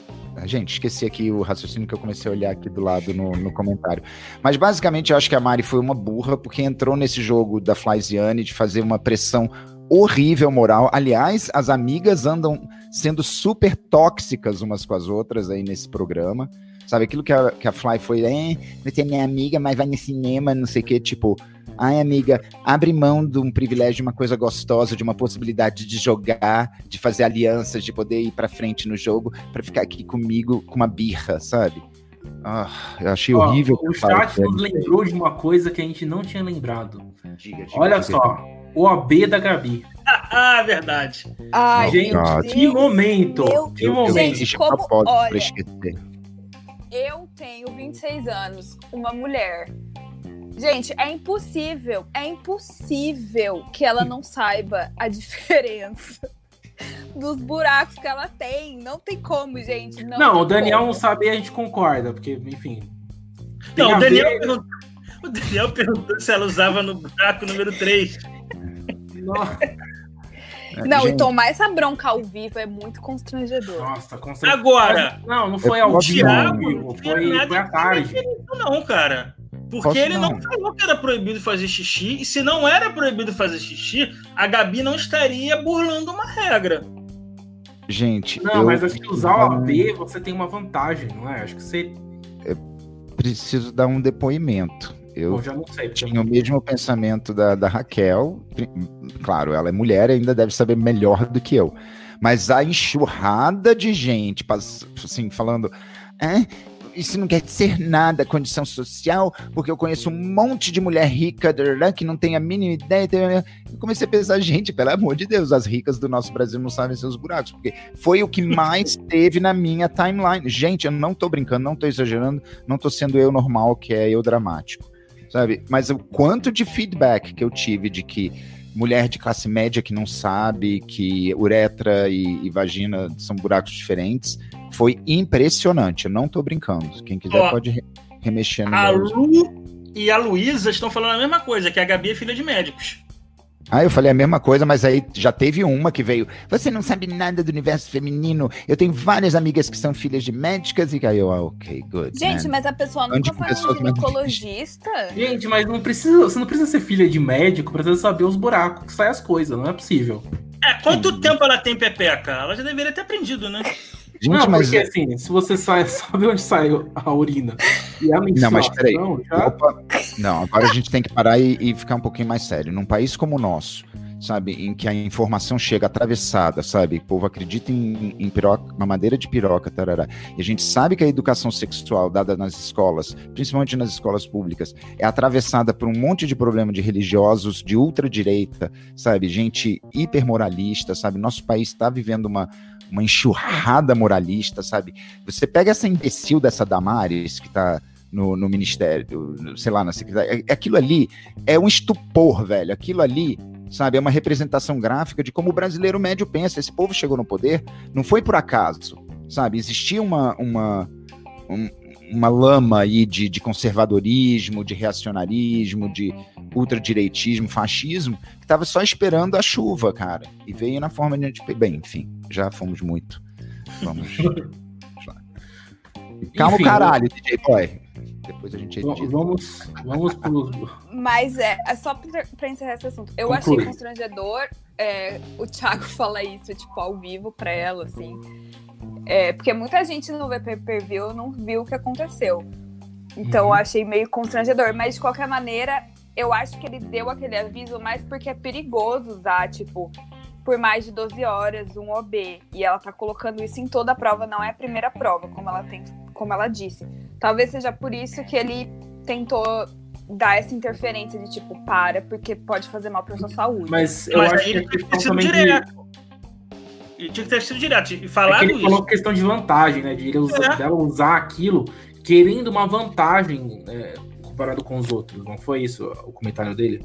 Gente, esqueci aqui o raciocínio que eu comecei a olhar aqui do lado no, no comentário. Mas basicamente eu acho que a Mari foi uma burra, porque entrou nesse jogo da Flyziane de fazer uma pressão horrível moral. Aliás, as amigas andam sendo super tóxicas umas com as outras aí nesse programa. Sabe, aquilo que a, que a Fly foi, é, você é minha amiga, mas vai no cinema, não sei o quê, tipo, ai amiga, abre mão de um privilégio, de uma coisa gostosa, de uma possibilidade de jogar, de fazer alianças, de poder ir pra frente no jogo, pra ficar aqui comigo com uma birra, sabe? Ah, eu achei Ó, horrível. o chat nos lembrou de uma coisa que a gente não tinha lembrado. Diga, diga, Olha diga. só, o AB da Gabi. Ah, verdade. Ai, Gente. Deus. Que momento! Meu Que momento! Gente, como- olha. Eu tenho 26 anos, uma mulher. Gente, é impossível, é impossível que ela não saiba a diferença dos buracos que ela tem. Não tem como, gente. Não, Não, o Daniel como. não sabe e a gente concorda, porque, enfim. Não, o Daniel, ver- perguntou, o Daniel perguntou se ela usava no buraco número 3. Nossa, Não, Gente, e tomar essa bronca ao vivo é muito constrangedor. Nossa, certeza. Agora, Não, não foi ao nada foi à tarde. não, cara. Porque Posso ele não. não. falou que era proibido fazer xixi, e se não era proibido fazer xixi, a Gabi não estaria burlando uma regra. Gente, Não, eu mas acho que usar o AB você tem uma vantagem, não é? Acho que você. preciso dar um depoimento. Eu Bom, já não sei. Tinha o mesmo pensamento da, da Raquel. Claro, ela é mulher, ainda deve saber melhor do que eu. Mas a enxurrada de gente, assim, falando. "Ah, isso não quer dizer nada, condição social, porque eu conheço um monte de mulher rica que não tem a mínima ideia. Eu comecei a pensar, gente, pelo amor de Deus, as ricas do nosso Brasil não sabem seus buracos, porque foi o que mais teve na minha timeline. Gente, eu não tô brincando, não tô exagerando, não tô sendo eu normal, que é eu dramático, sabe? Mas o quanto de feedback que eu tive de que mulher de classe média que não sabe que uretra e, e vagina são buracos diferentes, foi impressionante. Eu não tô brincando. Quem quiser Ó, pode re remexer no A Lu e a Luísa estão falando a mesma coisa, que a Gabi é filha de médicos. Ah, eu falei a mesma coisa, mas aí já teve uma que veio. Você não sabe nada do universo feminino. Eu tenho várias amigas que são filhas de médicas e aí eu, ah, ok, good. Gente, man. mas a pessoa nunca foi um ginecologista. Gente, mas não precisa, você não precisa ser filha de médico pra saber os buracos que saem as coisas, não é possível. É, quanto Sim. tempo ela tem pepeca? Ela já deveria ter aprendido, né? Gente, não, mas... porque assim, se você sai, sabe onde sai a urina e a menstruação... Não, mas peraí. Já... Opa. Não, agora a gente tem que parar e, e, ficar um pouquinho mais sério. Num país como o nosso, sabe, em que a informação chega atravessada, sabe, o povo acredita em, em piroca, mamadeira de piroca, tarará, e a gente sabe que a educação sexual dada nas escolas, principalmente nas escolas públicas, é atravessada por um monte de problema de religiosos, de ultradireita, sabe, gente hipermoralista, sabe, nosso país está vivendo uma uma enxurrada moralista, sabe? Você pega essa imbecil dessa Damares que tá no, no ministério, sei lá, na secretaria, é, aquilo ali é um estupor, velho. Aquilo ali, sabe, é uma representação gráfica de como o brasileiro médio pensa. Esse povo chegou no poder, não foi por acaso, sabe? Existia uma, uma, um, uma lama aí de, de conservadorismo, de reacionarismo, de ultradireitismo, fascismo, que estava só esperando a chuva, cara. E veio na forma de. Bem, enfim, já fomos muito. Vamos. Calma enfim, o caralho, DJ Boy. Depois a gente edita. Vamos, vamos pro... Mas é, é só pra, pra encerrar esse assunto. Eu Conclui. achei constrangedor é, o Thiago falar isso, tipo, ao vivo pra ela, assim. É, porque muita gente no VPPV não viu o que aconteceu. Então uhum. eu achei meio constrangedor. Mas de qualquer maneira, eu acho que ele deu aquele aviso mais porque é perigoso usar, tipo, por mais de 12 horas um OB. E ela tá colocando isso em toda a prova, não é a primeira prova, como ela tem, como ela disse. Talvez seja por isso que ele tentou dar essa interferência de tipo, para, porque pode fazer mal pra sua saúde. Mas eu Mas acho que a questão também direto. De... Ele tinha que ter sido direto e falar é ele isso. falou questão de vantagem, né? De ele usar, é. dela usar aquilo querendo uma vantagem é, comparado com os outros. Não foi isso o comentário dele?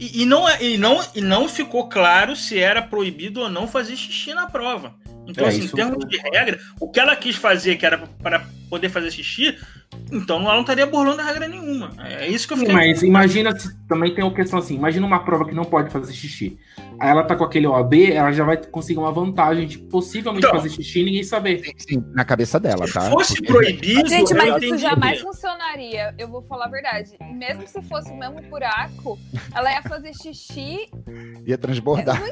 E, e, não, é, e, não, e não ficou claro se era proibido ou não fazer xixi na prova. Então, é, assim, em termos de regra, o que ela quis fazer, que era para poder fazer xixi, então ela não estaria burlando a regra nenhuma. É isso que eu fiquei. Sim, mas imagina se também tem uma questão assim: imagina uma prova que não pode fazer xixi. Aí ela tá com aquele OAB, ela já vai conseguir uma vantagem de possivelmente então, fazer xixi e ninguém saber. Sim, sim, na cabeça dela, tá? Se fosse Porque... proibido. Gente, mas isso jamais funcionaria. Eu vou falar a verdade. Mesmo se fosse o mesmo buraco, ela ia fazer xixi. Ia transbordar.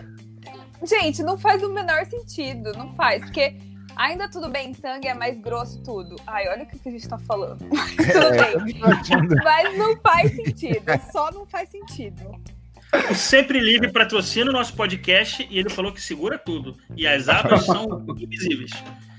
Gente, não faz o menor sentido. Não faz. Porque ainda tudo bem, sangue é mais grosso, tudo. Ai, olha o que a gente tá falando. Mas tudo é, bem. Mas não faz sentido. Só não faz sentido. O Sempre Livre patrocina o nosso podcast e ele falou que segura tudo. E as abas são invisíveis.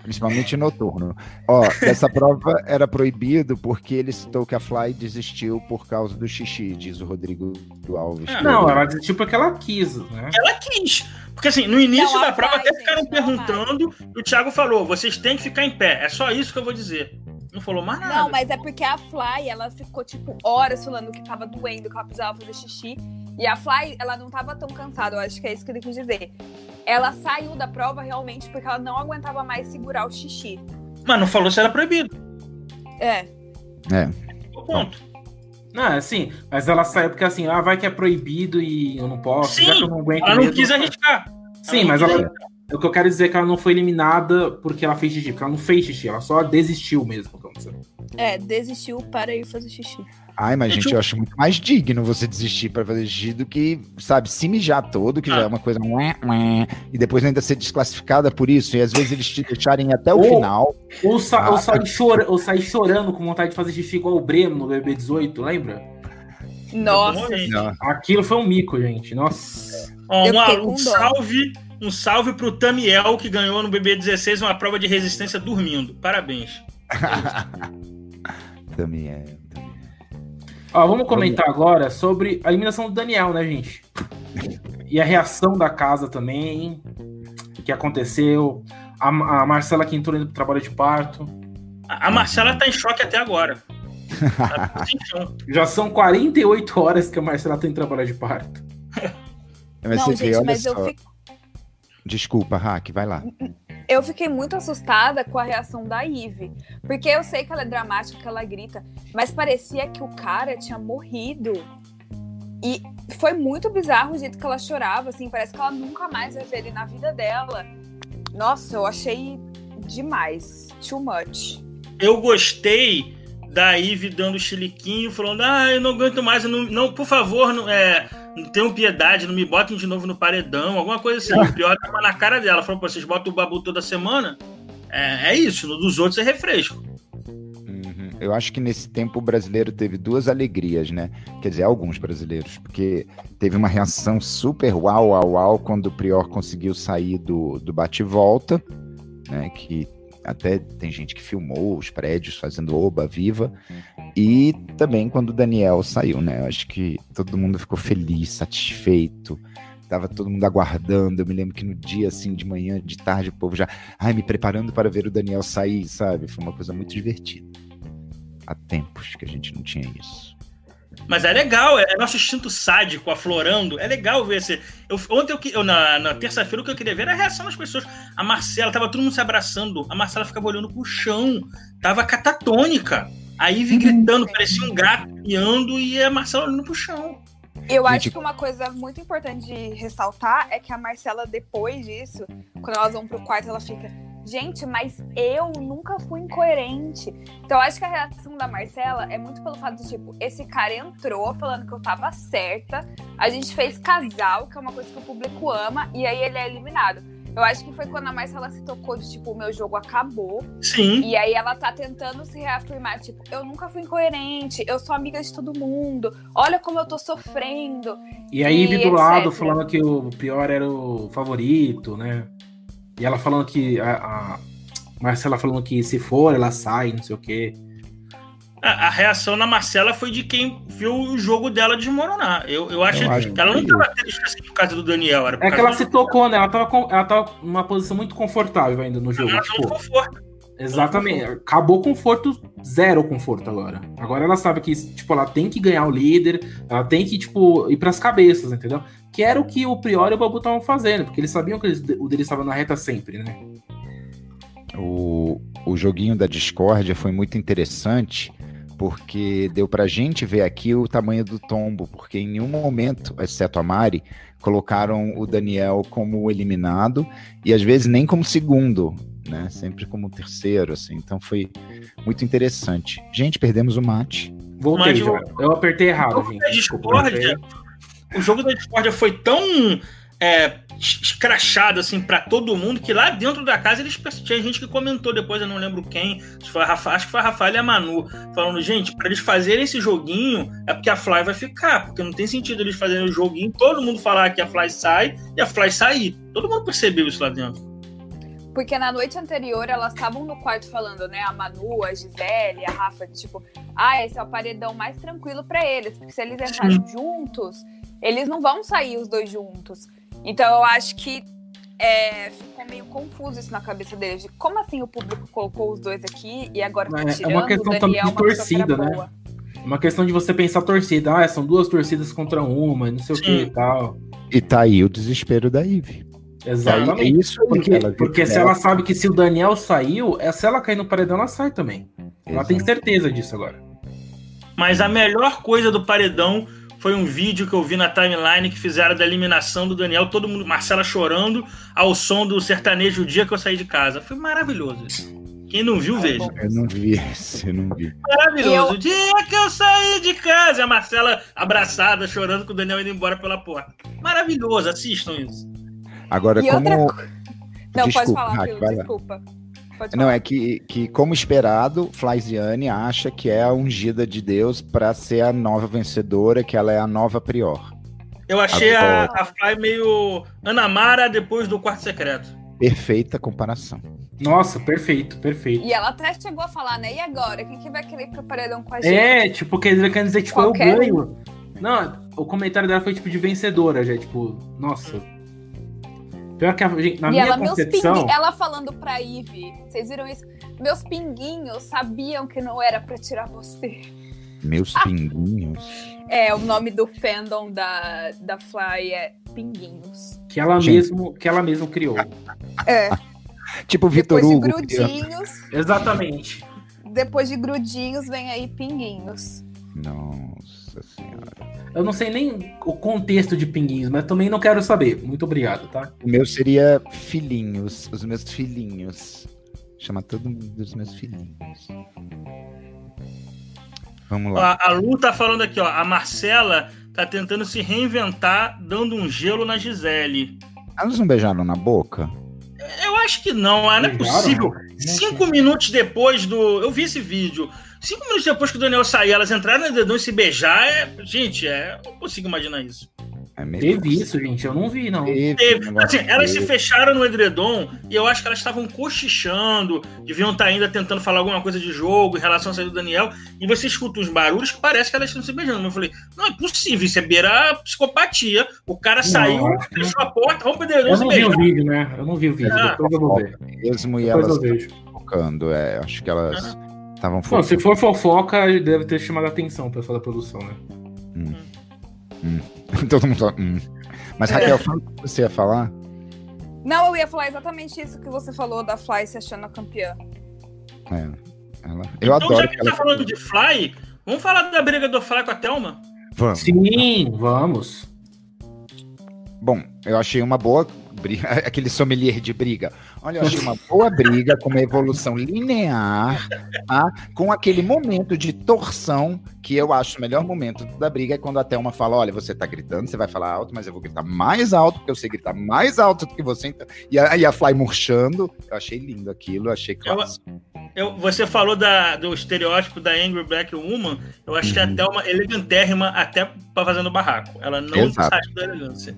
Principalmente noturno. Ó, essa prova era proibido porque ele citou que a Fly desistiu por causa do xixi, diz o Rodrigo Alves. É, não, ela desistiu porque ela quis, né? Ela quis. Porque assim, no início da prova até ficaram perguntando, e o Thiago falou: vocês têm que ficar em pé. É só isso que eu vou dizer. Não falou mais nada. Não, mas é porque a Fly, ela ficou, tipo, horas falando que tava doendo, que ela precisava fazer xixi. E a Fly, ela não tava tão cansada, eu acho que é isso que ele quis dizer. Ela saiu da prova realmente porque ela não aguentava mais segurar o xixi. Mas não falou se era proibido. É. É. O ponto. Não, é assim, mas ela saiu porque assim, ah, vai que é proibido e eu não posso, Sim, já que eu não aguento. Ela não mesmo, quis arriscar. Sim, ela mas ela. O que eu quero dizer é que ela não foi eliminada porque ela fez xixi, porque ela não fez xixi, ela só desistiu mesmo. É, desistiu para ir fazer xixi. Ai, mas, gente, eu acho muito mais digno você desistir para fazer xixi do que, sabe, se mijar todo, que ah. já é uma coisa. E depois ainda ser desclassificada por isso. E às vezes eles te deixarem até o ou, final. Ou, sa ah, ou, sair chora ou sair chorando com vontade de fazer xixi igual o Breno no BB18, lembra? Nossa. Aquilo foi um mico, gente. Nossa. um salve. Um salve pro Tamiel, que ganhou no BB16 uma prova de resistência dormindo. Parabéns. é. É. Ó, vamos comentar agora sobre a eliminação do Daniel, né, gente? E a reação da casa também, que aconteceu. A, a Marcela que entrou no trabalho de parto. A, a Marcela tá em choque até agora. Tá Já são 48 horas que a Marcela tá em trabalho de parto. Mas Não, gente, mas só. eu fico... Desculpa, Hack, vai lá. Eu fiquei muito assustada com a reação da Ive. Porque eu sei que ela é dramática, que ela grita, mas parecia que o cara tinha morrido. E foi muito bizarro o jeito que ela chorava, assim, parece que ela nunca mais vai ver ele na vida dela. Nossa, eu achei demais. Too much. Eu gostei da Ive dando chiliquinho, falando: Ah, eu não aguento mais, não, não por favor, não, é, não tenham piedade, não me botem de novo no paredão, alguma coisa assim. O pior tava na cara dela. Falou: vocês botam o babu toda semana? É, é isso, no dos outros é refresco. Uhum. Eu acho que nesse tempo o brasileiro teve duas alegrias, né? Quer dizer, alguns brasileiros, porque teve uma reação super uau, uau, uau quando o Prior conseguiu sair do, do bate-volta, né? Que até tem gente que filmou os prédios fazendo oba viva. E também quando o Daniel saiu, né? Eu acho que todo mundo ficou feliz, satisfeito. Tava todo mundo aguardando. Eu me lembro que no dia, assim, de manhã, de tarde, o povo já, ai, me preparando para ver o Daniel sair, sabe? Foi uma coisa muito divertida. Há tempos que a gente não tinha isso. Mas é legal, é nosso instinto sádico aflorando. É legal ver esse. Eu, ontem, eu, eu na, na terça-feira, o que eu queria ver era a reação das pessoas. A Marcela, tava todo mundo se abraçando. A Marcela ficava olhando pro chão. Tava catatônica. A Ivy gritando, parecia um gato miando e a Marcela olhando pro chão. Eu acho que uma coisa muito importante de ressaltar é que a Marcela, depois disso, quando elas vão pro quarto, ela fica Gente, mas eu nunca fui incoerente. Então, eu acho que a reação da Marcela é muito pelo fato de, tipo, esse cara entrou falando que eu tava certa, a gente fez casal, que é uma coisa que o público ama, e aí ele é eliminado. Eu acho que foi quando a Marcela se tocou de, tipo, o meu jogo acabou. Sim. E aí ela tá tentando se reafirmar, tipo, eu nunca fui incoerente, eu sou amiga de todo mundo, olha como eu tô sofrendo. E aí, e do etc. lado, falando que o pior era o favorito, né? E ela falando que. A, a Marcela falando que se for, ela sai, não sei o quê. A, a, reação na Marcela foi de quem viu o jogo dela desmoronar. Eu, eu acho, eu acho que ela não estava triste assim por causa do Daniel. é que ela se tocou, né? Ela tava, com, ela tava numa posição muito confortável ainda no jogo. Ela tipo, conforto. Exatamente. Acabou o conforto, zero conforto agora. Agora ela sabe que, tipo, ela tem que ganhar o líder, ela tem que, tipo, ir pras cabeças, entendeu? Que era o que o Prior e o Babu estavam fazendo, porque eles sabiam que eles, o deles estava na reta sempre, né? O, o joguinho da discórdia foi muito interessante, porque deu pra gente ver aqui o tamanho do tombo, porque em nenhum momento, exceto a Mari, colocaram o Daniel como eliminado, e às vezes nem como segundo né? Sempre como terceiro, assim. Então foi muito interessante. Gente, perdemos o mate. Voltei, já. Eu apertei errado, o gente. Discordia, o jogo da Discordia foi tão é, escrachado assim para todo mundo que lá dentro da casa eles tinha gente que comentou depois, eu não lembro quem, foi Rafa, acho que foi a Rafael e a Manu, falando, gente, para eles fazerem esse joguinho é porque a Fly vai ficar, porque não tem sentido eles fazerem o joguinho, todo mundo falar que a Fly sai e a Fly sair. Todo mundo percebeu isso lá dentro. Porque na noite anterior elas estavam no quarto falando, né? A Manu, a Gisele, a Rafa, tipo, ah, esse é o paredão mais tranquilo para eles. Porque se eles entrarem juntos, eles não vão sair os dois juntos. Então eu acho que é, ficou meio confuso isso na cabeça deles. De como assim o público colocou os dois aqui e agora tá tirando é uma questão Daniel, de torcida, né? Boa. É uma questão de você pensar torcida. Ah, são duas torcidas contra uma, não sei Sim. o que e tal. E tá aí o desespero da Ivy. Exatamente. É isso porque, porque se ela sabe que se o Daniel saiu, é se ela cair no paredão, ela sai também. Exato. Ela tem certeza disso agora. Mas a melhor coisa do paredão foi um vídeo que eu vi na timeline que fizeram da eliminação do Daniel, todo mundo, Marcela chorando ao som do sertanejo o dia que eu saí de casa. Foi maravilhoso isso. Quem não viu, veja. Eu não vi esse, eu não vi. Maravilhoso. Eu... O dia que eu saí de casa, a Marcela abraçada, chorando com o Daniel indo embora pela porta. Maravilhoso, assistam isso. Agora, e como. Outra... Não, desculpa, pode falar, Hack, desculpa. Pode Não, é que, que, como esperado, Flaisiane acha que é a ungida de Deus para ser a nova vencedora, que ela é a nova prior. Eu achei a, a Fly meio Ana Mara depois do quarto secreto. Perfeita comparação. Nossa, perfeito, perfeito. E ela até chegou a falar, né? E agora? Quem que vai querer ir pro paredão com a gente? É, tipo, quer dizer, tipo, Qualquer eu ganho. Não, o comentário dela foi tipo de vencedora, já, tipo, nossa. Pior que a, gente, na e minha ela, meus concepção. pinguinhos, ela falando pra Ivy, vocês viram isso? Meus pinguinhos sabiam que não era pra tirar você. Meus pinguinhos. É, o nome do fandom da, da Fly é Pinguinhos. Que ela, Gente. mesmo, que ela mesmo criou. É, Tipo o Vitor depois de Hugo. grudinhos, Exatamente. depois de grudinhos vem aí Pinguinhos. Nossa senhora. Eu não sei nem o contexto de pinguinhos, mas também não quero saber. Muito obrigado, tá? O meu seria filhinhos. Os meus filhinhos. Chama todo mundo dos meus filhinhos. Vamos lá. A, a Lu tá falando aqui, ó. A Marcela tá tentando se reinventar, dando um gelo na Gisele. Elas não beijaram na boca? Eu acho que não, ah, não é possível. Não Cinco minutos depois do. Eu vi esse vídeo. Cinco minutos depois que o Daniel sair, elas entraram no dedão e se beijar. É... Gente, é... eu não consigo imaginar isso. É? Teve isso, gente. Eu não vi, não. Teve, Teve. Assim, elas se fecharam no edredom e eu acho que elas estavam cochichando, deviam estar ainda tentando falar alguma coisa de jogo em relação à saída do Daniel. E você escuta uns barulhos que parece que elas estão se beijando. Eu falei, não é possível, isso é beira psicopatia. O cara saiu, não. fechou a porta, vamos pro edredom Eu se não vi o vídeo, né? Eu não vi o vídeo. Ah. Depois eu vou ver. mesmo e Depois elas eu vejo. focando. É, acho que elas estavam se for fofoca, deve ter chamado a atenção o pessoal da produção, né? Todo mundo só. hum. Mas É. Raquel, fala o que você ia falar? Não, eu ia falar exatamente isso que você falou da Fly se achando a campeã. É, ela- Eu Então, adoro já que que ela. tá falando de Fly, vamos falar da briga do Fly com a Thelma? Vamos. Sim, vamos. Bom, eu achei uma boa briga, aquele sommelier de briga. Olha, eu achei uma boa briga com uma evolução linear, tá? Com aquele momento de torção, que eu acho o melhor momento da briga é quando a Thelma fala: olha, você tá gritando, você vai falar alto, mas eu vou gritar mais alto, porque eu sei gritar mais alto do que você. Então... E, a, e a Fly murchando. Eu achei lindo aquilo, eu achei clássico. Eu, você falou da- do estereótipo da Angry Black Woman. Eu acho que a Uhum. Thelma é elegantérrima até pra fazendo barraco. Ela não Exato. sai da elegância.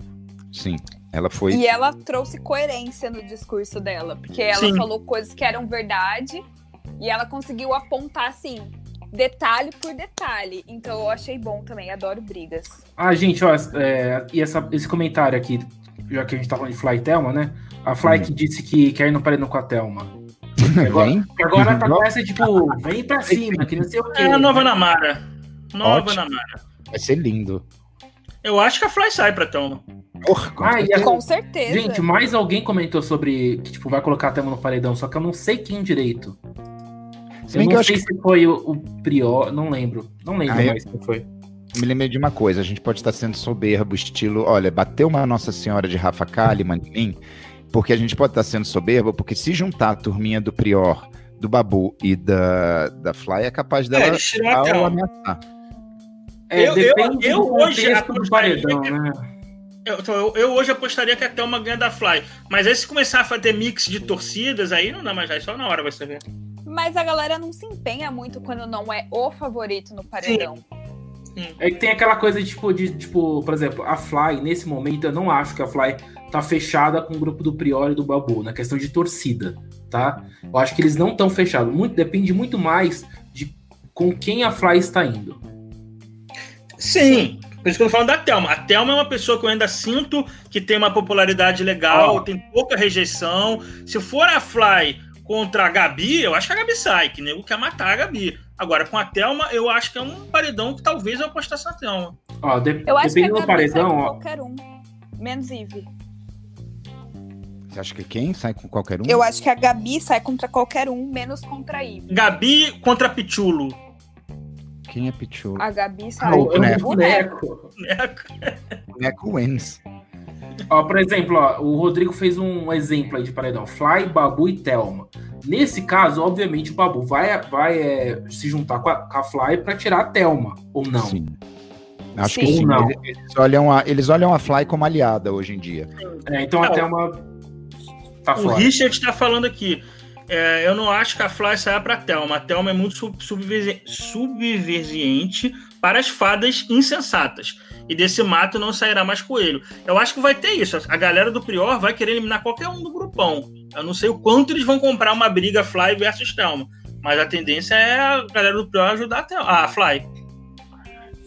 Sim, ela foi. E ela trouxe coerência no discurso dela, porque ela Sim. falou coisas que eram verdade e ela conseguiu apontar assim, detalhe por detalhe. Então eu achei bom também, adoro brigas. Ah, gente, ó, é, e essa- esse comentário aqui, já que a gente tá falando de Fly e Thelma, né? A Fly Hum. que disse que quer ir no paredão com a Thelma. Agora, Vem? agora tá com essa, tipo, vem pra cima, que não sei o quê. É a nova Namara. Nova Ótimo. Namara. Vai ser lindo. Eu acho que a Fly sai pra Thelma. Porra, com Ah, certeza. Com certeza. Gente, mais alguém comentou sobre que, tipo, vai colocar a Thelma no paredão, só que eu não sei quem direito. Se Eu não que eu acho sei que se foi o, o Prior, não lembro. Não lembro Ah, eu- mais quem foi. Me lembrei de uma coisa, a gente pode estar sendo soberbo, estilo, olha, bateu uma Nossa Senhora de Rafa Kalimann em mim, porque a gente pode estar sendo soberbo, porque se juntar a turminha do Prior, do Babu e da, da Fly, é capaz É, dela ao Thelma. ameaçar. É, Eu- depende eu- eu do hoje do paredão, que- né? Eu, então, eu, eu hoje apostaria que a Thelma ganha da Fly. Mas aí se começar a fazer mix de torcidas, aí não dá mais jeito, só na hora você ver. Mas a galera não se empenha muito quando não é o favorito no paredão. É que tem aquela coisa tipo, de, tipo, por exemplo, a Fly, nesse momento, eu não acho que a Fly tá fechada com o grupo do Prior e do Babu, na questão de torcida, tá? Eu acho que eles não estão fechados. Muito, depende muito mais de com quem a Fly está indo. Sim. Por isso que eu tô falando da Thelma. A Thelma é uma pessoa que eu ainda sinto que tem uma popularidade legal, Ó. tem pouca rejeição. Se for a Fly contra a Gabi, eu acho que a Gabi sai, que nego quer matar a Gabi. Agora, com a Thelma, eu acho que é um paredão que talvez eu apostasse na Thelma. Ó, de- Eu acho que a dependendo do Gabi sai paredão, com ó, qualquer um. Menos Ivy. Você acha que quem sai com qualquer um? Eu acho que a Gabi sai contra qualquer um, menos contra a Ivy. Gabi contra Pichulo. Quem é Pichu? A Gabi Ah, sai o- com é o um boneco. boneco. Boneco Wins. Ó, por exemplo, ó, o Rodrigo fez um exemplo aí de paredão: Fly, Babu e Thelma. Nesse caso, obviamente, o Babu vai, vai é, se juntar com a, com a Fly pra tirar a Thelma, ou não? Sim. Acho Sim. que sim. Não. Eles, olham a, eles olham a Fly como aliada hoje em dia. É, então a Não. Thelma tá O fora. Richard tá falando aqui. É, eu não acho que a Fly saia pra Thelma. A Thelma é muito sub subversi- subversiente para as fadas insensatas. e desse mato não sairá mais coelho. Eu acho que vai ter isso. A galera do Prior vai querer eliminar qualquer um do grupão. Eu não sei o quanto eles vão comprar uma briga Fly versus Thelma, mas a tendência é a galera do Prior ajudar a, a Fly.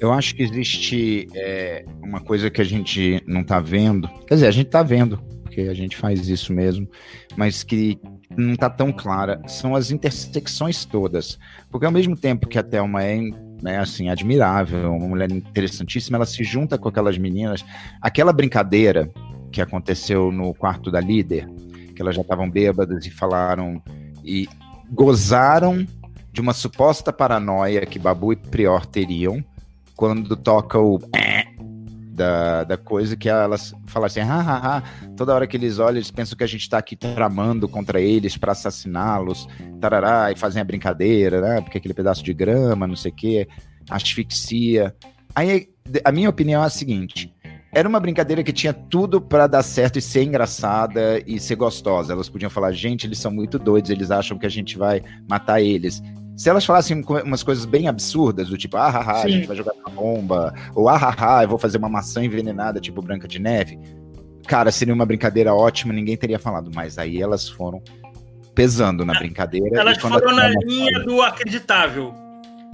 Eu acho que existe é, uma coisa que a gente não tá vendo. Quer dizer, a gente tá vendo, porque a gente faz isso mesmo, mas que não está tão clara são as intersecções todas. Porque ao mesmo tempo que a Thelma é né, assim, admirável, uma mulher interessantíssima, ela se junta com aquelas meninas. Aquela brincadeira que aconteceu no quarto da líder, que elas já estavam bêbadas e falaram e gozaram de uma suposta paranoia que Babu e Prior teriam quando toca o da, da coisa que elas falam assim, ha, ha, ha. toda hora que eles olham, eles pensam que a gente está aqui tramando contra eles para assassiná-los, tarará, e fazem a brincadeira, né? Porque aquele pedaço de grama, não sei o quê, asfixia. Aí a minha opinião é a seguinte: era uma brincadeira que tinha tudo para dar certo e ser engraçada e ser gostosa. Elas podiam falar, gente, eles são muito doidos, eles acham que a gente vai matar eles. Se elas falassem umas coisas bem absurdas, do tipo, ah, haha, a gente vai jogar uma bomba, ou ah, haha, eu vou fazer uma maçã envenenada, tipo Branca de Neve, cara, seria uma brincadeira ótima, ninguém teria falado. Mas aí elas foram pesando na brincadeira. Elas foram na linha fala... do acreditável.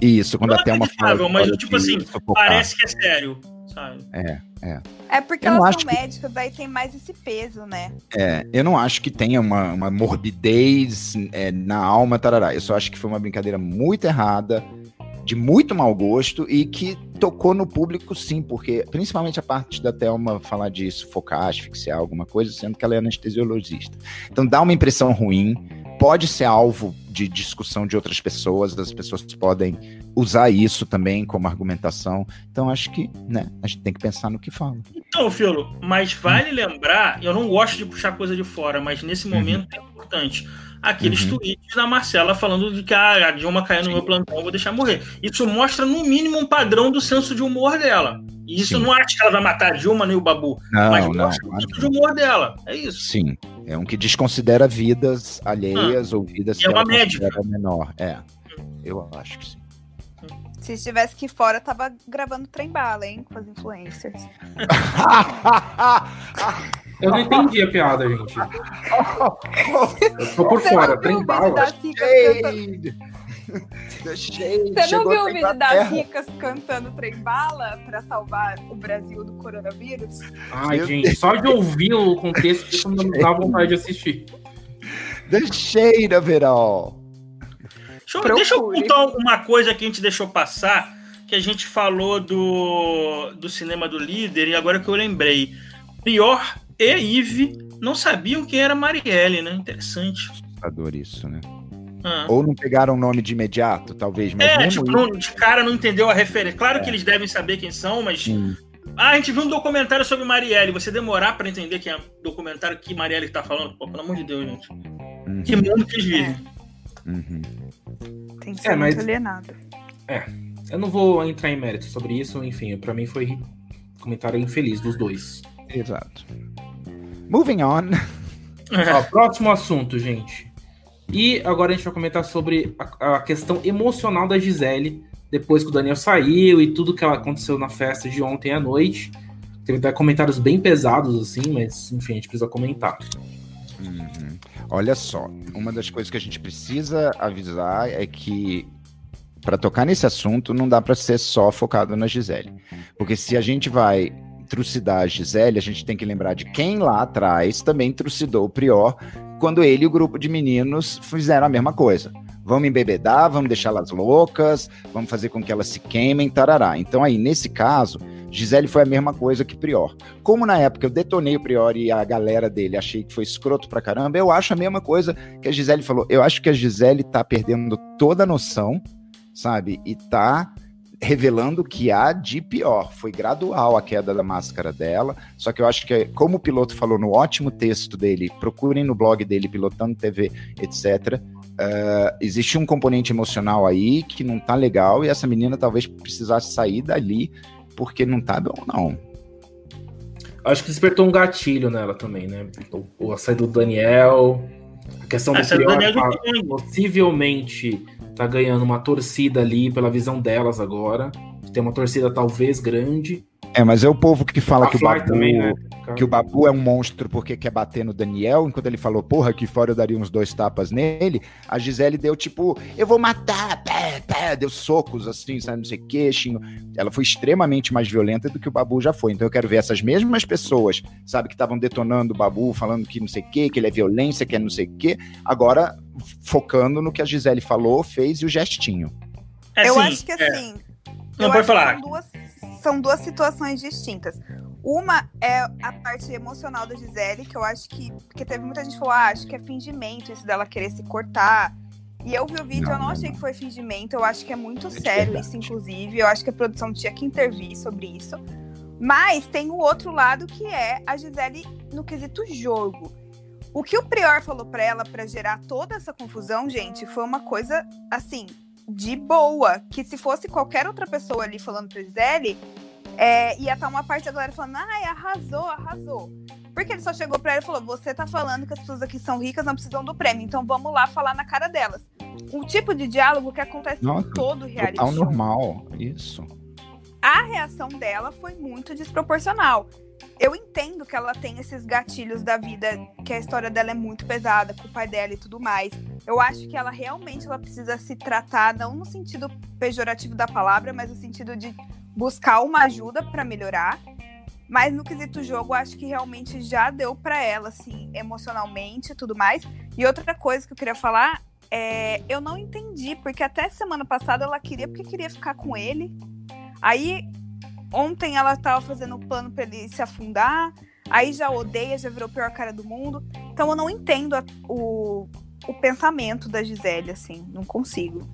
Isso, quando Não até uma fala. Mas, tipo assim, parece que é sério, sabe? É, é. É porque eu elas são médicas, que... daí tem mais esse peso, né? É, eu não acho que tenha uma, uma morbidez é, na alma, tarará. Eu só acho que foi uma brincadeira muito errada, de muito mau gosto e que tocou no público sim, porque principalmente a parte da Thelma falar disso, focar, asfixiar alguma coisa, sendo que ela é anestesiologista. Então dá uma impressão ruim, pode ser alvo de discussão de outras pessoas, as pessoas podem usar isso também como argumentação. Então acho que, né, a gente tem que pensar no que fala. Então, Filo, mas vale hum. lembrar, eu não gosto de puxar coisa de fora, mas nesse uhum. momento uhum. é importante. Aqueles uhum. tweets da Marcela falando de que ah, a Dilma caiu no meu plantão, eu vou deixar morrer. Isso mostra, no mínimo, um padrão do senso de humor dela. E isso Sim. não acho que ela vai matar a Dilma nem o Babu. Não, mas não, mostra o senso de humor dela. É isso. Sim. É um que desconsidera vidas alheias ah. ou vidas que é uma médica. menor. É. Eu acho que sim. Se estivesse aqui fora, tava gravando trem bala, hein? Com as influencers. Eu não entendi a piada, gente. Eu tô por Você fora, trem bala. Você não viu o vídeo das ricas cantando trem bala para salvar o Brasil do coronavírus? Ai, Meu gente, Deus. só de ouvir o contexto não dá vontade de assistir. Deixei, Verão. Deixa eu, deixa eu contar uma coisa que a gente deixou passar, que a gente falou do, do cinema do líder, e agora que eu lembrei. Pior e Ive não sabiam quem era Marielle, né? Interessante. Assustador isso, né? Ah. Ou não pegaram o nome de imediato, talvez. Mas é, tipo, não, de cara não entendeu a referência. Claro é. que eles devem saber quem são, mas. Sim. Ah, a gente viu um documentário sobre Marielle. Você demorar para entender quem é o documentário que Marielle tá falando? Pô, pelo amor de Deus, gente. Uhum. Que mundo que eles vivem. Uhum. Tem que ser é, mas... alienado. É. Eu não vou entrar em mérito sobre isso, enfim, para mim foi comentário infeliz dos dois. Exato. Moving on. Ó, próximo assunto, gente. E agora a gente vai comentar sobre a, a, questão emocional da Gisele, depois que o Daniel saiu e tudo que aconteceu na festa de ontem à noite. Teve até comentários bem pesados, assim, mas enfim, a gente precisa comentar. Uhum. Olha só, uma das coisas que a gente precisa avisar é que para tocar nesse assunto não dá para ser só focado na Gisele. Porque se a gente vai trucidar a Gisele, a gente tem que lembrar de quem lá atrás também trucidou o Prior quando ele e o grupo de meninos fizeram a mesma coisa. Vamos embebedar, vamos deixá-las loucas, vamos fazer com que elas se queimem, tarará. Então aí, nesse caso, Gisele foi a mesma coisa que Prior. Como na época eu detonei o Prior e a galera dele achei que foi escroto pra caramba, eu acho a mesma coisa que a Gisele falou. Eu acho que a Gisele tá perdendo toda a noção, sabe? E tá revelando que há de pior. Foi gradual a queda da máscara dela, só que eu acho que, como o piloto falou no ótimo texto dele, procurem no blog dele, Pilotando TV, etc. Uh, existe um componente emocional aí que não tá legal e essa menina talvez precisasse sair dali porque não tá bom, não. Acho que despertou um gatilho nela também, né? O, a saída do Daniel, a questão do Prior, tá, possivelmente tá ganhando uma torcida ali pela visão delas agora. Tem uma torcida talvez grande. É, mas é o povo que fala A que o, Babu, também, né? que o Babu é um monstro porque quer bater no Daniel, enquanto ele falou, porra, aqui fora eu daria uns dois tapas nele, a Gisele deu tipo, eu vou matar, pé, pé, deu socos assim, sabe, não sei o que, xingo. Ela foi extremamente mais violenta do que o Babu já foi. Então eu quero ver essas mesmas pessoas, sabe, que estavam detonando o Babu, falando que não sei o que, que ele é violência, que é não sei o que, agora focando no que a Gisele falou, fez e o gestinho. É, eu assim, acho que é. assim. Não, eu pode acho que falar. São duas, são duas situações distintas. Uma é a parte emocional da Gisele, que eu acho que. Porque teve muita gente que falou, ah, acho que é fingimento isso dela querer se cortar. E eu vi o vídeo, Não, eu não achei não. que foi fingimento, eu acho que é muito É sério verdade. isso, inclusive. Eu acho que a produção tinha que intervir sobre isso. Mas tem o outro lado que é a Gisele no quesito jogo. O que o Prior falou pra ela pra gerar toda essa confusão, gente, foi uma coisa assim, de boa. Que se fosse qualquer outra pessoa ali falando pra Gisele, é, ia estar uma parte da galera falando, ai, arrasou, arrasou. Porque ele só chegou pra ela e falou: Você tá falando que as pessoas aqui são ricas, não precisam do prêmio, então vamos lá falar na cara delas. O tipo de diálogo que acontece Nossa, em todo reality Total show. normal, isso. A reação dela foi muito desproporcional. Eu entendo que ela tem esses gatilhos da vida, que a história dela é muito pesada, com o pai dela e tudo mais. Eu acho que ela realmente ela precisa se tratar, não no sentido pejorativo da palavra, mas no sentido de buscar uma ajuda pra melhorar. Mas no quesito jogo, acho que realmente já deu pra ela, assim, emocionalmente e tudo mais. E outra coisa que eu queria falar é, eu não entendi, porque até semana passada ela queria porque queria ficar com ele. Aí ontem ela tava fazendo o plano pra ele se afundar. Aí já odeia, já virou a pior cara do mundo. Então eu não entendo a- o, o pensamento da Gisele, assim. Não consigo.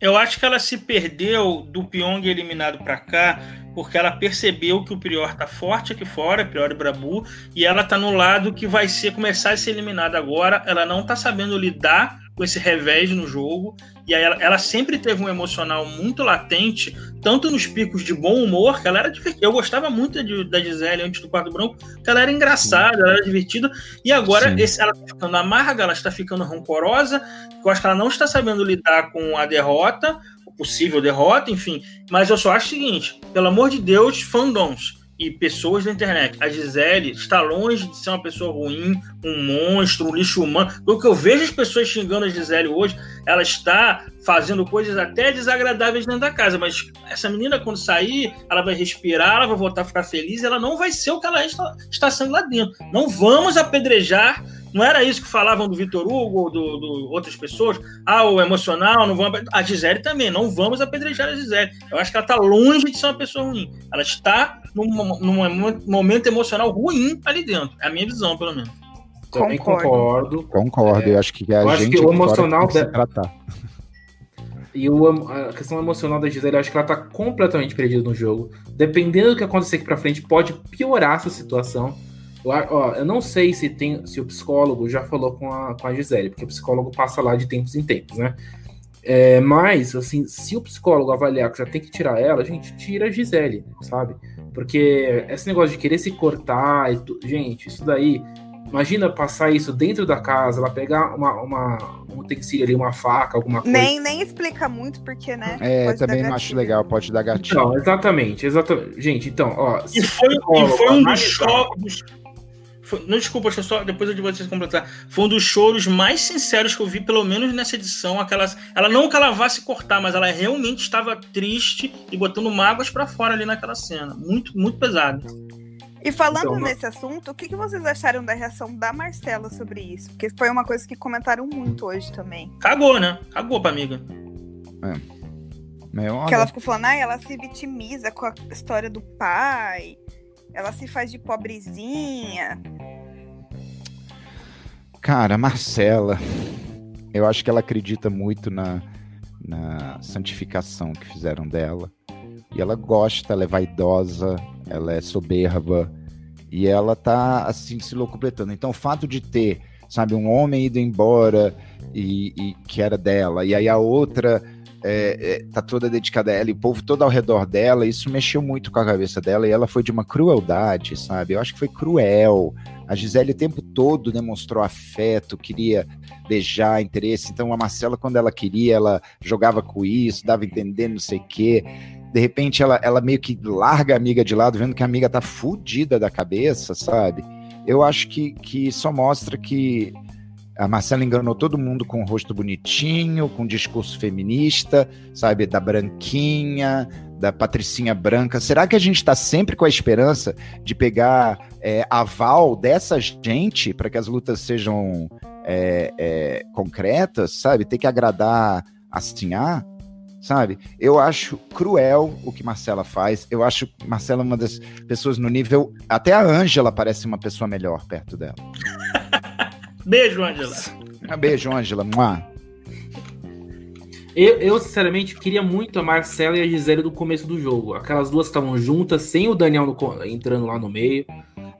Eu acho que ela se perdeu do Pyong eliminado pra cá, porque ela percebeu que o Prior tá forte aqui fora, Prior e Brabu, e ela tá no lado que vai ser começar a ser eliminada agora. Ela não tá sabendo lidar com esse revés no jogo, e aí ela, ela sempre teve um emocional muito latente, tanto nos picos de bom humor, que ela era divertida. Eu gostava muito de- da Gisele antes do quarto branco, que ela era engraçada, ela era divertida, e agora esse- ela tá ficando amarga, ela está ficando rancorosa, eu acho que ela não está sabendo lidar com a derrota, o possível derrota, enfim. Mas eu só acho o seguinte: pelo amor de Deus, fandoms e pessoas da internet, a Gisele está longe de ser uma pessoa ruim, um monstro, um lixo humano. Do que eu vejo as pessoas xingando a Gisele hoje, ela está fazendo coisas até desagradáveis dentro da casa. Mas essa menina, quando sair, ela vai respirar, ela vai voltar a ficar feliz, ela não vai ser o que ela está sendo lá dentro. Não vamos apedrejar. Não era isso que falavam do Vitor Hugo ou do, do outras pessoas? Ah, o emocional, não vamos. A Gisele também, não vamos apedrejar a Gisele. Eu acho que ela está longe de ser uma pessoa ruim. Ela está num, num momento emocional ruim ali dentro. É a minha visão, pelo menos. Também Concordo. concordo. Concordo, eu acho que a eu acho gente que o emocional tem que tratar. E o, a questão emocional da Gisele, eu acho que ela tá completamente perdida no jogo. Dependendo do que acontecer aqui pra frente, pode piorar essa situação. Eu, a- ó, eu não sei se tem se o psicólogo já falou com a, com a Gisele, porque o psicólogo passa lá de tempos em tempos, né? É, mas, assim, se o psicólogo avaliar que já tem que tirar ela, a gente tira a Gisele, sabe? Porque esse negócio de querer se cortar e tu... Gente, isso daí. Imagina passar isso dentro da casa, ela pegar uma, uma, um utensílio ali, uma faca, alguma coisa. Nem, nem explica muito, porque, né? É, pode também não acho legal, pode dar gatilho. Não, exatamente, exatamente. Gente, então, ó. E foi, e foi um dos choros. Foi- não, desculpa, deixa eu só depois de vocês completar. Foi um dos choros mais sinceros que eu vi, pelo menos nessa edição. Aquelas, ela não que ela vá se cortar, mas ela realmente estava triste e botando mágoas pra fora ali naquela cena. Muito, muito pesado. E falando Então, nesse assunto, o que, que vocês acharam da reação da Marcela sobre isso? Porque foi uma coisa que comentaram muito hoje também. Cagou, né? Cagou pra amiga. Meu, Que ela ficou falando, ah, ela se vitimiza com a história do pai, ela se faz de pobrezinha. Cara, Marcela, eu acho que ela acredita muito na, na santificação que fizeram dela. E ela gosta, ela é vaidosa, ela é soberba. E ela tá, assim, se locupletando. Então, o fato de ter, sabe, um homem ido embora e, e que era dela, e aí a outra é, é, tá toda dedicada a ela, e o povo todo ao redor dela, isso mexeu muito com a cabeça dela, e ela foi de uma crueldade, sabe? Eu acho que foi cruel. A Gisele o tempo todo demonstrou afeto, queria beijar, interesse. Então a Marcela, quando ela queria, ela jogava com isso, dava a entender não sei o quê. de repente ela, ela meio que larga a amiga de lado, vendo que a amiga tá fudida da cabeça, sabe? Eu acho que, que só mostra que a Marcela enganou todo mundo com o rosto bonitinho, com discurso feminista, sabe? Da branquinha, da patricinha branca. Será que a gente está sempre com a esperança de pegar é, aval dessa gente para que as lutas sejam é, é, concretas, sabe? Ter que agradar assim, ah, sabe? Eu acho cruel o que Marcela faz. Eu acho Marcela uma das pessoas no nível. Até a Ângela parece uma pessoa melhor perto dela. Beijo, Angela. Um beijo, Angela. Eu, eu, sinceramente, queria muito a Marcela e a Gisele do começo do jogo. Aquelas duas estavam juntas, sem o Daniel no, entrando lá no meio.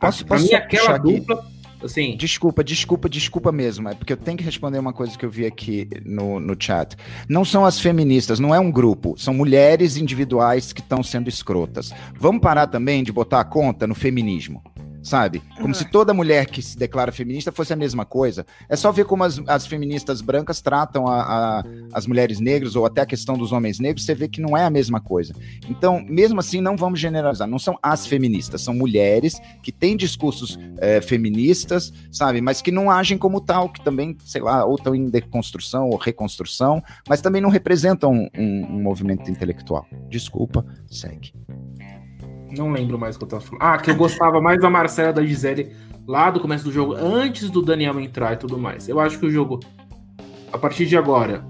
Posso, pra posso mim, aquela dupla. Aqui? Assim. Desculpa, desculpa, desculpa mesmo. É porque eu tenho que responder uma coisa que eu vi aqui no, no chat. Não são as feministas, não é um grupo. São mulheres individuais que estão sendo escrotas. Vamos parar também de botar a conta no feminismo sabe? Como uhum. se toda mulher que se declara feminista fosse a mesma coisa. É só ver como as, as feministas brancas tratam a, a, as mulheres negras ou até a questão dos homens negros, você vê que não é a mesma coisa. Então, mesmo assim, não vamos generalizar. Não são as feministas, são mulheres que têm discursos é, feministas, sabe? Mas que não agem como tal, que também, sei lá, ou estão em deconstrução ou reconstrução, mas também não representam um, um movimento intelectual. Desculpa, segue. Não lembro mais o que eu tava falando. Ah, que eu gostava mais da Marcela da Gisele lá do começo do jogo, antes do Daniel entrar e tudo mais. Eu acho que o jogo, a partir de agora,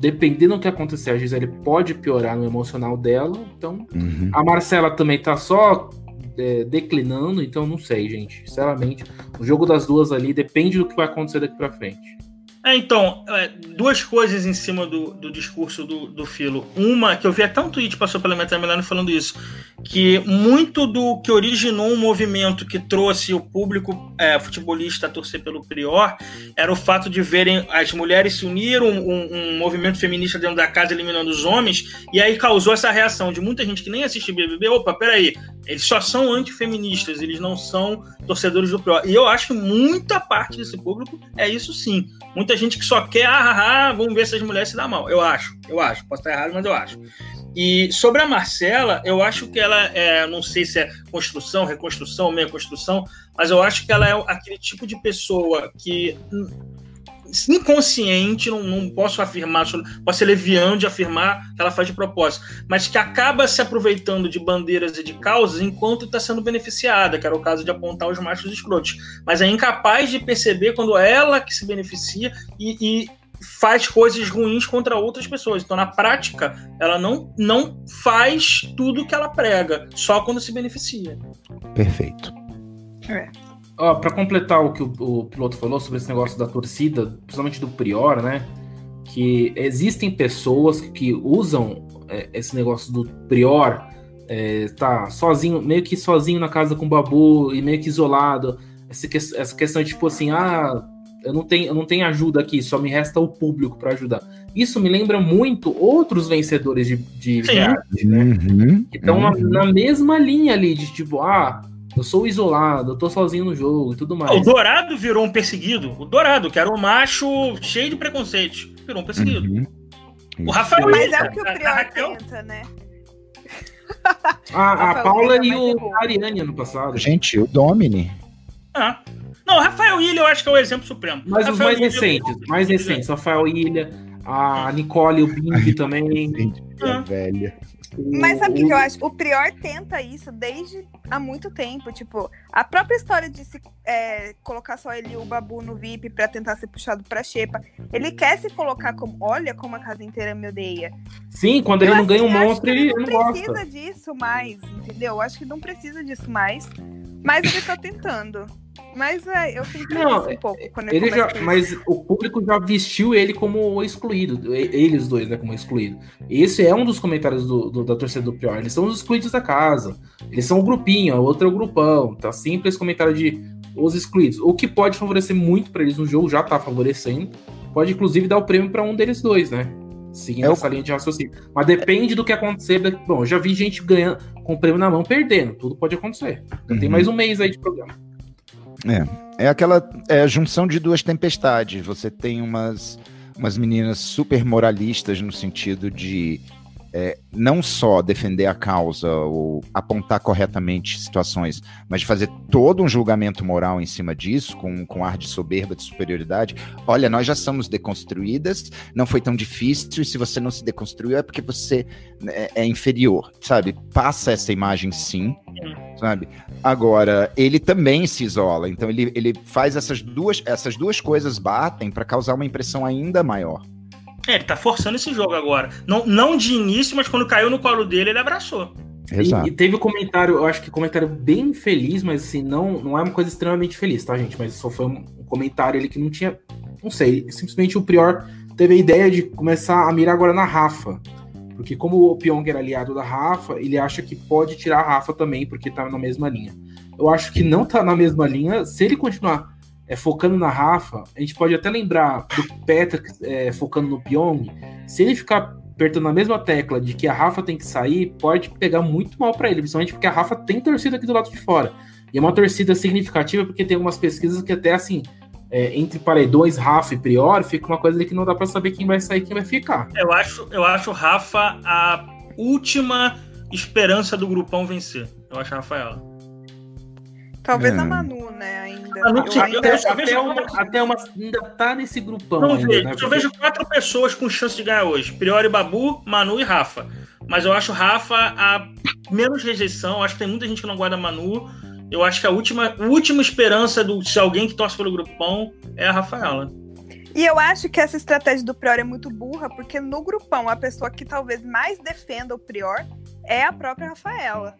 dependendo do que acontecer, a Gisele pode piorar no emocional dela. Então, uhum. a Marcela também tá só é, declinando, então não sei, gente. Sinceramente, o jogo das duas ali depende do que vai acontecer daqui para frente. É, então, é, duas coisas em cima do, do discurso do, do Filo. Uma, que eu vi até um tweet passou pela minha timeline falando isso, que muito do que originou um movimento que trouxe o público é, futebolista a torcer pelo Prior era o fato de verem as mulheres se uniram, um, um, movimento feminista dentro da casa eliminando os homens, e aí causou essa reação de muita gente que nem assiste BBB, opa, peraí, eles só são antifeministas, eles não são torcedores do Prior. E eu acho que muita parte desse público é isso sim. Muita gente que só quer, ah, ah, ah, vamos ver se as mulheres se dão mal. Eu acho, eu acho. Posso estar errado, mas eu acho. E sobre a Marcela, eu acho que ela é, não sei se é construção, reconstrução, meia construção, mas eu acho que ela é aquele tipo de pessoa que inconsciente, não, não posso afirmar, posso ser leviano de afirmar que ela faz de propósito, mas que acaba se aproveitando de bandeiras e de causas enquanto está sendo beneficiada, que era o caso de apontar os machos escrotos. Mas é incapaz de perceber quando é ela que se beneficia e, e faz coisas ruins contra outras pessoas. Então, na prática, ela não, não faz tudo que ela prega, só quando se beneficia. Perfeito. É. Ó, pra completar o que o, o, piloto falou sobre esse negócio da torcida, principalmente do Prior, né? Que existem pessoas que usam é, esse negócio do Prior, é, tá sozinho, meio que sozinho na casa com o Babu e meio que isolado. Essa, que, essa questão de tipo assim, ah, eu não tenho, eu não tenho ajuda aqui, só me resta o público para ajudar. Isso me lembra muito outros vencedores de, de reality, né? Uhum, que estão uhum. na, na mesma linha ali, de tipo, ah eu sou isolado, eu tô sozinho no jogo e tudo mais. O Dourado virou um perseguido. O Dourado, que era um macho cheio de preconceitos, virou um perseguido. Uhum. O Rafael. Mas é o que o Prior tenta, né? A, a Paula e o Ariane ano passado. Gente, o Domini. Ah. Não, Rafael Ilha eu acho que é o exemplo supremo. Mas Rafael os mais Ilha recentes, é mais recentes. Rafael Ilha, a Nicole, o Bimbi também. Ah. Velha. Mas sabe o que eu acho? O Prior tenta isso desde há muito tempo. Tipo, a própria história de se é, colocar só ele e o Babu no VIP para tentar ser puxado pra Xepa. Ele quer se colocar como, olha como a casa inteira me odeia. Sim, quando ele não ganha um monstro, ele, ele não precisa gosta. disso mais, entendeu? Eu acho que não precisa disso mais. Mas ele tá tentando. Mas é, eu fico não, um pouco quando ele, ele já, Mas o público já vestiu ele como excluído. Eles dois, né? Como excluído. Esse é um dos comentários do, do, da torcida do Pior. Eles são os excluídos da casa. Eles são o grupinho, o outro é o grupão. Tá sempre esse comentário de os excluídos. O que pode favorecer muito para eles no jogo, já tá favorecendo. Pode, inclusive, dar o prêmio para um deles dois, né? Seguindo é essa linha de raciocínio. Mas depende do que acontecer. Bom, já vi gente ganhando com o prêmio na mão perdendo. Tudo pode acontecer. Uhum. Tem mais um mês aí de programa. É, é aquela é a junção de duas tempestades. Você tem umas, umas meninas super moralistas no sentido de é, não só defender a causa ou apontar corretamente situações, mas de fazer todo um julgamento moral em cima disso, com, com ar de soberba, de superioridade. Olha, nós já somos deconstruídas, não foi tão difícil, e se você não se deconstruiu é porque você é, é inferior, sabe? Passa essa imagem sim, sabe? Agora, ele também se isola, então ele, ele faz essas duas, essas duas coisas batem para causar uma impressão ainda maior. É, ele tá forçando esse jogo agora. Não, não de início, mas quando caiu no colo dele, ele abraçou. Exato. E, e teve um comentário, eu acho que comentário bem feliz, mas assim, não, não é uma coisa extremamente feliz, tá, gente? Mas só foi um, um comentário ali que não tinha. Não sei, simplesmente o Prior teve a ideia de começar a mirar agora na Rafa. Porque como o Pyong era aliado da Rafa, ele acha que pode tirar a Rafa também, porque tá na mesma linha. Eu acho que não tá na mesma linha. Se ele continuar é, focando na Rafa, a gente pode até lembrar do Patrick é, focando no Pyong. Se ele ficar apertando a mesma tecla de que a Rafa tem que sair, pode pegar muito mal para ele, principalmente porque a Rafa tem torcida aqui do lado de fora. E é uma torcida significativa porque tem algumas pesquisas que até assim, é, entre paredões, Rafa e Prior, fica uma coisa que não dá para saber quem vai sair e quem vai ficar. Eu acho, eu acho Rafa a última esperança do grupão vencer. Eu acho a Rafaela. Talvez é. a Manu, né, ainda. Manu, eu ainda eu até, uma, até uma, ainda tá nesse grupão. Não ainda, vejo, né, eu vejo quatro pessoas com chance de ganhar hoje: Priori, Babu, Manu e Rafa. Mas eu acho Rafa a menos rejeição. Eu acho que tem muita gente que não guarda Manu. Eu acho que a última, a última esperança do, se alguém que torce pelo grupão é a Rafaela. E eu acho que essa estratégia do Prior é muito burra, porque no grupão a pessoa que talvez mais defenda o Prior é a própria Rafaela.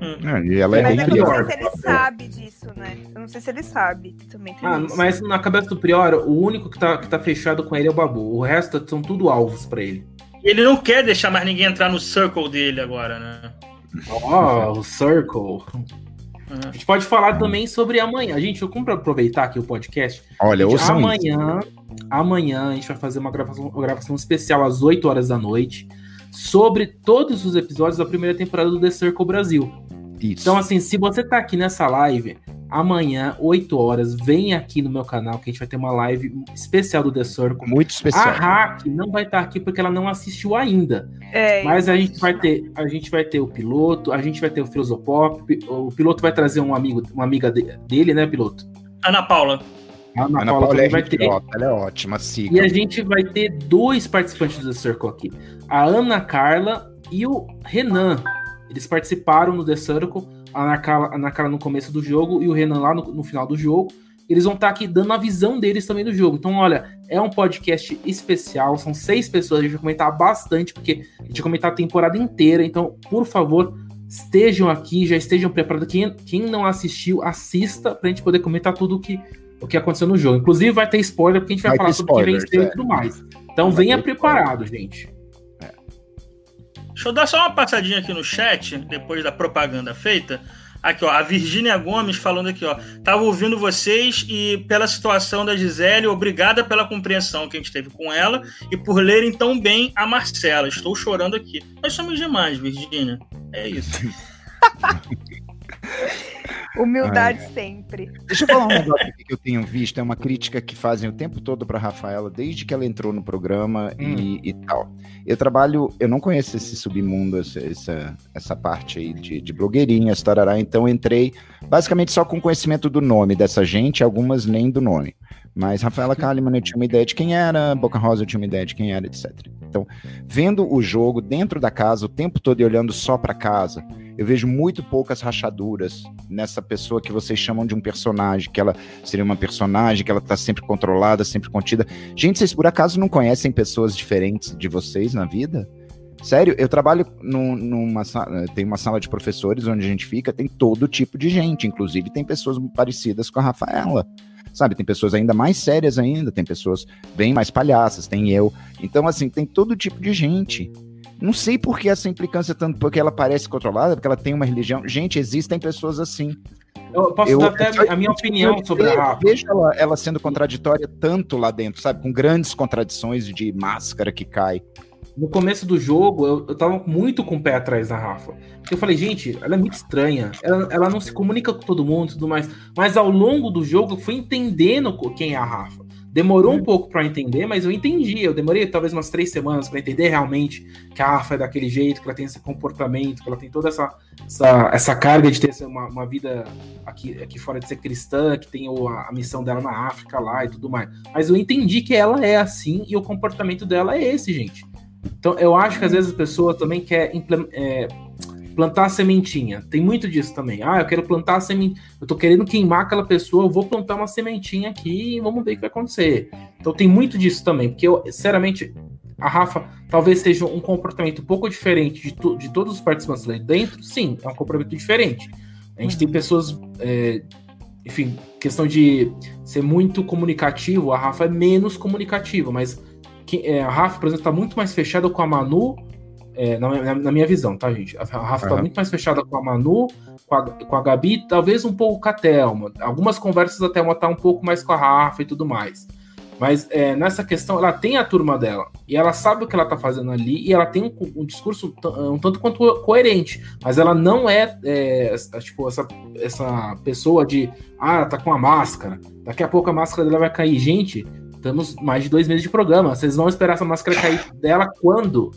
Hum. É, e ela é mas bem eu não sei se ele sabe disso, né? Eu não sei se ele sabe. Também ah, mas na cabeça do Prior, o único que tá, que tá fechado com ele é o Babu. O resto são tudo alvos para ele. Ele não quer deixar mais ninguém entrar no circle dele agora, né? Ó, oh, o circle. A gente pode falar também sobre amanhã. Gente, eu compro aproveitar aqui o podcast. Olha, gente, amanhã, amanhã a gente vai fazer uma gravação, uma gravação especial às 8 horas da noite sobre todos os episódios da primeira temporada do The Circle Brasil. Isso. Então, assim, se você tá aqui nessa live, amanhã, 8 horas, vem aqui no meu canal que a gente vai ter uma live especial do The Circle. Muito especial. A Hack não vai estar tá aqui porque ela não assistiu ainda. É, Mas a gente vai ter, a gente vai ter o piloto, a gente vai ter o Filosopop, o piloto vai trazer um amigo, uma amiga dele, né, piloto? Ana Paula. A Ana, Ana Paula, Paula é vai ter. Ela é ótima, siga. E a gente vai ter dois participantes do The Circle aqui. A Ana Carla e o Renan. Eles participaram no The Circle, a Ana Carla, a Ana Carla no começo do jogo e o Renan lá no, no final do jogo. Eles vão estar aqui dando a visão deles também do jogo. Então, olha, é um podcast especial, são seis pessoas, a gente vai comentar bastante, porque a gente vai comentar a temporada inteira. Então, por favor, estejam aqui, já estejam preparados. Quem, quem não assistiu, assista pra gente poder comentar tudo o que, o que aconteceu no jogo. Inclusive, vai ter spoiler, porque a gente vai, vai falar sobre o que venceu é. e tudo mais. Então, vai venha preparado, spoiler. gente. Deixa eu dar só uma passadinha aqui no chat, depois da propaganda feita. Aqui, ó, a Virgínia Gomes falando aqui, ó. Tava ouvindo vocês e pela situação da Gisele, obrigada pela compreensão que a gente teve com ela e por lerem tão bem a Marcela. Estou chorando aqui. Nós somos demais, Virgínia. É isso. Humildade Ai. sempre. Deixa eu falar um negócio que eu tenho visto, é uma crítica que fazem o tempo todo para Rafaela, desde que ela entrou no programa hum. e, e, tal. Eu trabalho, eu não conheço esse submundo, essa, essa, essa parte aí de, de blogueirinhas, tarará, então entrei basicamente só com conhecimento do nome dessa gente, algumas nem do nome. Mas Rafaela Kalimann eu tinha uma ideia de quem era, Boca Rosa eu tinha uma ideia de quem era, etc. Então, vendo o jogo dentro da casa o tempo todo e olhando só para casa, eu vejo muito poucas rachaduras nessa pessoa que vocês chamam de um personagem, que ela seria uma personagem, que ela tá sempre controlada, sempre contida. Gente, vocês por acaso não conhecem pessoas diferentes de vocês na vida? Sério, eu trabalho num, numa tem uma sala de professores onde a gente fica, tem todo tipo de gente, inclusive tem pessoas parecidas com a Rafaela. Sabe, tem pessoas ainda mais sérias ainda, tem pessoas bem mais palhaças, tem eu. Então, assim, tem todo tipo de gente. Não sei por que essa implicância tanto, porque ela parece controlada, porque ela tem uma religião. Gente, existem pessoas assim. Eu posso eu, dar até a minha opinião eu, sobre a Rafa. Vejo ela, ela sendo contraditória tanto lá dentro, sabe? Com grandes contradições de máscara que cai. No começo do jogo, eu, eu tava muito com o pé atrás da Rafa. Porque eu falei, gente, ela é muito estranha. Ela, ela não se comunica com todo mundo e tudo mais. Mas ao longo do jogo, eu fui entendendo quem é a Rafa. Demorou um pouco para entender, mas eu entendi. Eu demorei talvez umas três semanas para entender realmente que a Rafa é daquele jeito, que ela tem esse comportamento, que ela tem toda essa, essa, essa carga de ter uma, uma vida aqui, aqui fora de ser cristã, que tem a, a, missão dela na África lá e tudo mais. Mas eu entendi que ela é assim e o comportamento dela é esse, gente. Então eu acho que às vezes a pessoa também quer é, plantar a sementinha. Tem muito disso também. Ah, eu quero plantar a sementinha. Eu tô querendo queimar aquela pessoa, eu vou plantar uma sementinha aqui e vamos ver o que vai acontecer. Então tem muito disso também, porque eu, sinceramente, a Rafa talvez seja um comportamento um pouco diferente de, to, de todos os participantes lá dentro. Sim, é um comportamento diferente. A gente tem uhum. pessoas, é, enfim, questão de ser muito comunicativo, a Rafa é menos comunicativa, mas que, é, a Rafa, por exemplo, está muito mais fechada com a Manu é, na, na, minha visão, tá, gente? A Rafa uhum. tá muito mais fechada com a Manu, com a, com a Gabi, talvez um pouco com a Thelma. Algumas conversas a Thelma tá um pouco mais com a Rafa e tudo mais. Mas é, nessa questão, ela tem a turma dela. E ela sabe o que ela tá fazendo ali. E ela tem um, um discurso um tanto quanto coerente. Mas ela não é, é, tipo, essa, essa pessoa de. Ah, tá com a máscara. Daqui a pouco a máscara dela vai cair. Gente, estamos mais de dois meses de programa. Vocês vão esperar essa máscara cair dela quando?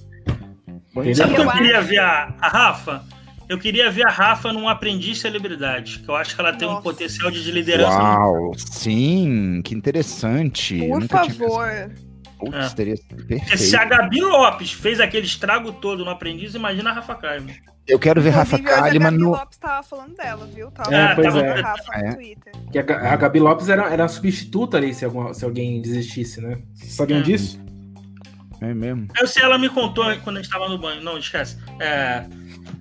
Sabe o que eu queria ver a, a, Rafa? Eu queria ver a Rafa num aprendiz celebridade, que eu acho que ela tem Nossa. um potencial de liderança. Uau, sim, que interessante. Por favor. Putz, é. teria perfeito. Se a Gabi Lopes fez aquele estrago todo no aprendiz, imagina a Rafa Kalimann. Eu quero ver Inclusive, Rafa Kalimann no. A Gabi Lopes tava falando dela, viu? Tava é, pois é. Rafa é. no Twitter. Que a, a, Gabi Lopes era, era a substituta ali se, alguma, se alguém desistisse, né? Vocês sabiam é. disso? É mesmo? Eu sei, ela me contou quando a gente tava no banho. Não, esquece. É...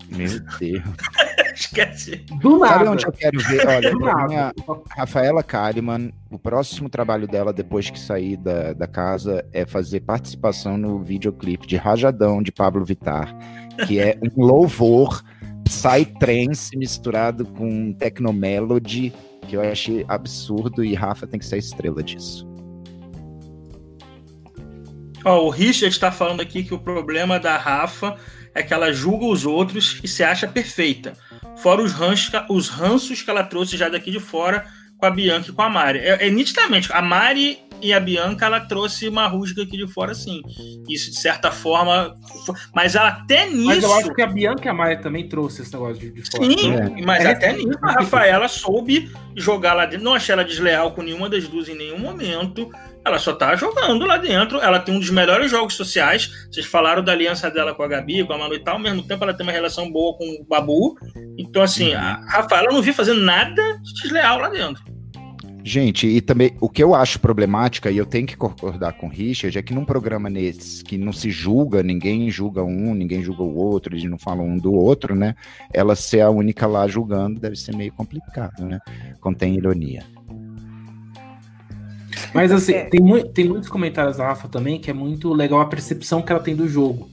Meu Deus. esquece. Do nada. Sabe onde eu quero ver? Olha, minha Rafaela Kalimann, o próximo trabalho dela depois que sair da, da casa é fazer participação no videoclipe de Rajadão de Pablo Vittar, que é um louvor psytrance misturado com technomelody, que eu achei absurdo e Rafa tem que ser a estrela disso. Ó, o Richard está falando aqui que o problema da Rafa é que ela julga os outros e se acha perfeita. Fora os ranços, os ranços que ela trouxe já daqui de fora com a Bianca e com a Mari. É, é nitidamente, a Mari e a Bianca, ela trouxe uma rusga aqui de fora, sim. Isso, de certa forma. Mas até nisso. Mas eu acho que a Bianca e a Maia também trouxe esse negócio de, de fora. Sim, é. mas é. até nisso a Rafaela soube jogar lá dentro. Não achei ela desleal com nenhuma das duas em nenhum momento. Ela só tá jogando lá dentro. Ela tem um dos melhores jogos sociais. Vocês falaram da aliança dela com a Gabi, com a Manu e tal. Ao mesmo tempo, ela tem uma relação boa com o Babu. Então, assim, a uhum. Rafaela não vi fazendo nada de desleal lá dentro. Gente, e também o que eu acho problemática, e eu tenho que concordar com o Richard, é que num programa nesse que não se julga, ninguém julga um, ninguém julga o outro, eles não falam um do outro, né? Ela ser a única lá julgando deve ser meio complicado, né? Contém ironia. Mas assim, é. tem, mu tem muitos comentários da Rafa também que é muito legal a percepção que ela tem do jogo.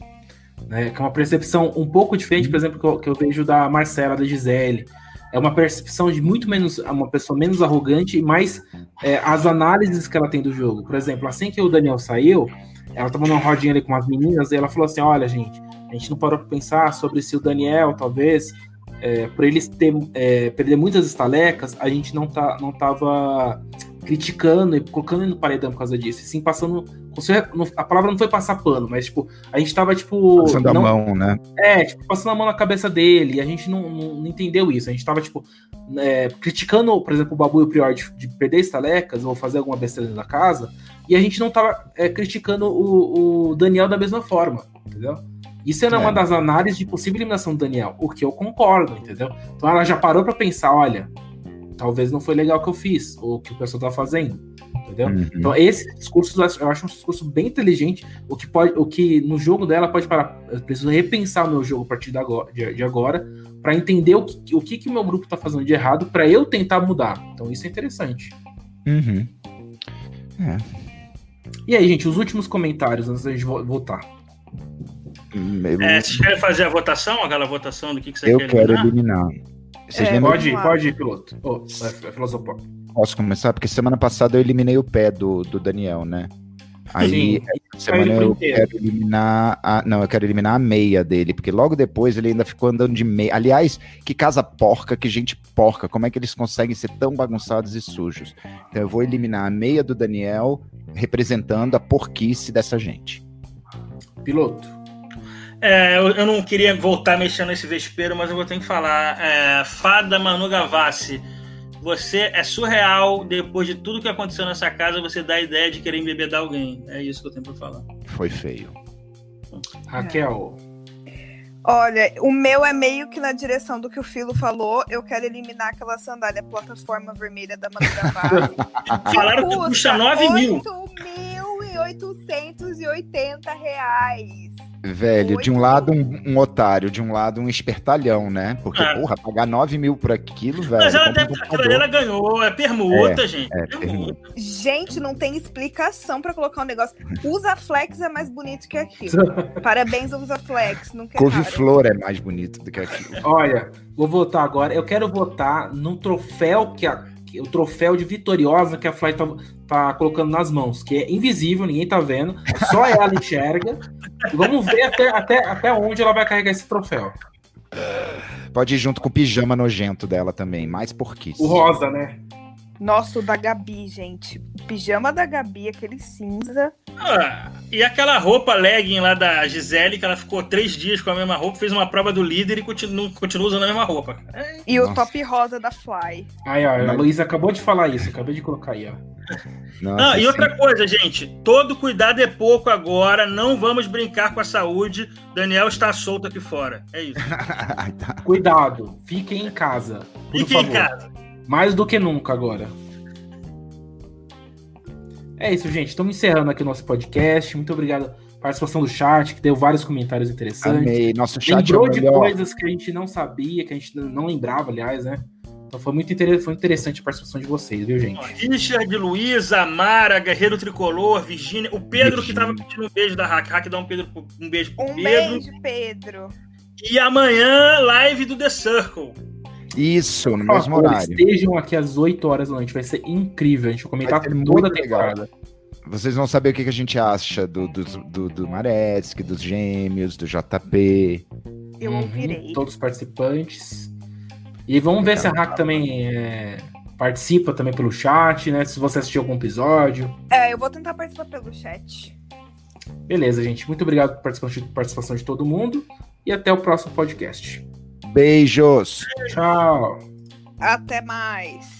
Né? Que é uma percepção um pouco diferente, por exemplo, que eu, que eu vejo da Marcela, da Gisele é uma percepção de muito menos, uma pessoa menos arrogante e mais é, as análises que ela tem do jogo. Por exemplo, assim que o Daniel saiu, ela tava numa rodinha ali com as meninas e ela falou assim: Olha, gente, a gente não parou para pensar sobre se o Daniel, talvez, é, por ele ter, é, perder muitas estalecas, a gente não, tá, não tava criticando e colocando ele no paredão por causa disso, sim passando. A palavra não foi passar pano, mas tipo, a gente tava tipo. Passando não, a mão, né? É, tipo, passando a mão na cabeça dele, e a gente não, não, não entendeu isso. A gente tava, tipo, é, criticando, por exemplo, o Babu e o Prior de, de perder estalecas ou fazer alguma besteira da casa, e a gente não tava é, criticando o, o Daniel da mesma forma, entendeu? Isso era é. uma das análises de possível eliminação do Daniel, o que eu concordo, entendeu? Então ela já parou para pensar, olha, talvez não foi legal o que eu fiz, ou o que o pessoal tá fazendo. Entendeu? Uhum. Então, esse discurso eu acho um discurso bem inteligente. O que pode, o que no jogo dela pode parar. Eu preciso repensar o meu jogo a partir de agora, de, de agora para entender o que, o que, que meu grupo tá fazendo de errado, para eu tentar mudar. Então, isso é interessante. Uhum. É. E aí, gente, os últimos comentários antes da gente voltar. Hum, é, vocês querem fazer a votação, aquela votação do que, que você eu quer eliminar? Eu quero eliminar. Vocês é, lembram? Pode ir, pode ir, piloto. Oh, é, filosofar. Posso começar? Porque semana passada eu eliminei o pé do, do Daniel, né? Aí, semana eu inteiro. quero eliminar. A, não, eu quero eliminar a meia dele, porque logo depois ele ainda ficou andando de meia. Aliás, que casa porca, que gente porca. Como é que eles conseguem ser tão bagunçados e sujos? Então eu vou eliminar a meia do Daniel, representando a porquice dessa gente. Piloto. É, eu, eu não queria voltar mexendo nesse vespeiro, mas eu vou ter que falar. É, Fada Manu Gavassi, você é surreal. Depois de tudo que aconteceu nessa casa, você dá a ideia de querer embebedar alguém. É isso que eu tenho pra falar. Foi feio. Raquel. Olha, o meu é meio que na direção do que o Filo falou. Eu quero eliminar aquela sandália plataforma vermelha da Manu Gavassi. Falaram que custa 9 mil. 8.880 reais. Velho, de um Oito. lado um, um otário, de um lado um espertalhão, né? Porque, É. porra, pagar 9 mil por aquilo, velho. Mas ela um deve, ali ela ganhou, é permuta, gente. é, permuta. Gente, não tem explicação pra colocar um negócio. Usa Flex é mais bonito que aquilo. Parabéns, Usa Flex. Nunca é. Couve-flor é mais bonito do que aquilo. Olha, vou votar agora. Eu quero votar num troféu que a, o troféu de vitoriosa que a Fly tá, tá colocando nas mãos, que é invisível, ninguém tá vendo, só ela enxerga. Vamos ver até, até, até onde ela vai carregar esse troféu. Pode ir junto com o pijama nojento dela também, mais porquice. O rosa, né? Nossa, o da Gabi, gente. O pijama da Gabi, aquele cinza. Ah, e aquela roupa legging lá da Gisele, que ela ficou três dias com a mesma roupa, fez uma prova do líder e continua, continua usando a mesma roupa. É, E o Nossa. top rosa da Fly. Aí, ó, a Luísa acabou de falar isso, acabei de colocar aí, ó. Nossa, Ah, e sim. outra coisa, gente, todo cuidado é pouco agora, não vamos brincar com a saúde. Daniel está solto aqui fora. É isso. Tá. Cuidado, fiquem em casa. Por Fiquem em favor. casa. Mais do que nunca agora. É isso, gente. Estamos encerrando aqui o nosso podcast. Muito obrigado pela participação do chat, que deu vários comentários interessantes. Amei. Nosso chat Lembrou é de coisas que a gente não sabia, que a gente não lembrava, aliás, né? Então foi muito inter... foi interessante a participação de vocês, viu, gente? Richard, Luísa, Mara, Guerreiro Tricolor, Virgínia, o Pedro que tava pedindo um beijo da Hack. Hack dá um, Pedro, um beijo pro Um Pedro. beijo, Pedro. E amanhã, live do The Circle. Isso, no Por mesmo favor, horário. estejam aqui às 8 horas da noite. Vai ser incrível. A gente vai comentar Vai toda a muito legal. temporada. Vocês vão saber o que que a gente acha do, do, do, do Mareski, dos gêmeos, do JP. Eu Uhum, ouvirei. Todos os participantes. E vamos ver se a Hack também é, participa também pelo chat, né? Se você assistiu algum episódio. É, eu vou tentar participar pelo chat. Beleza, gente. Muito obrigado pela participação de- participação de todo mundo. E até o próximo podcast. Beijos! Tchau. Até mais.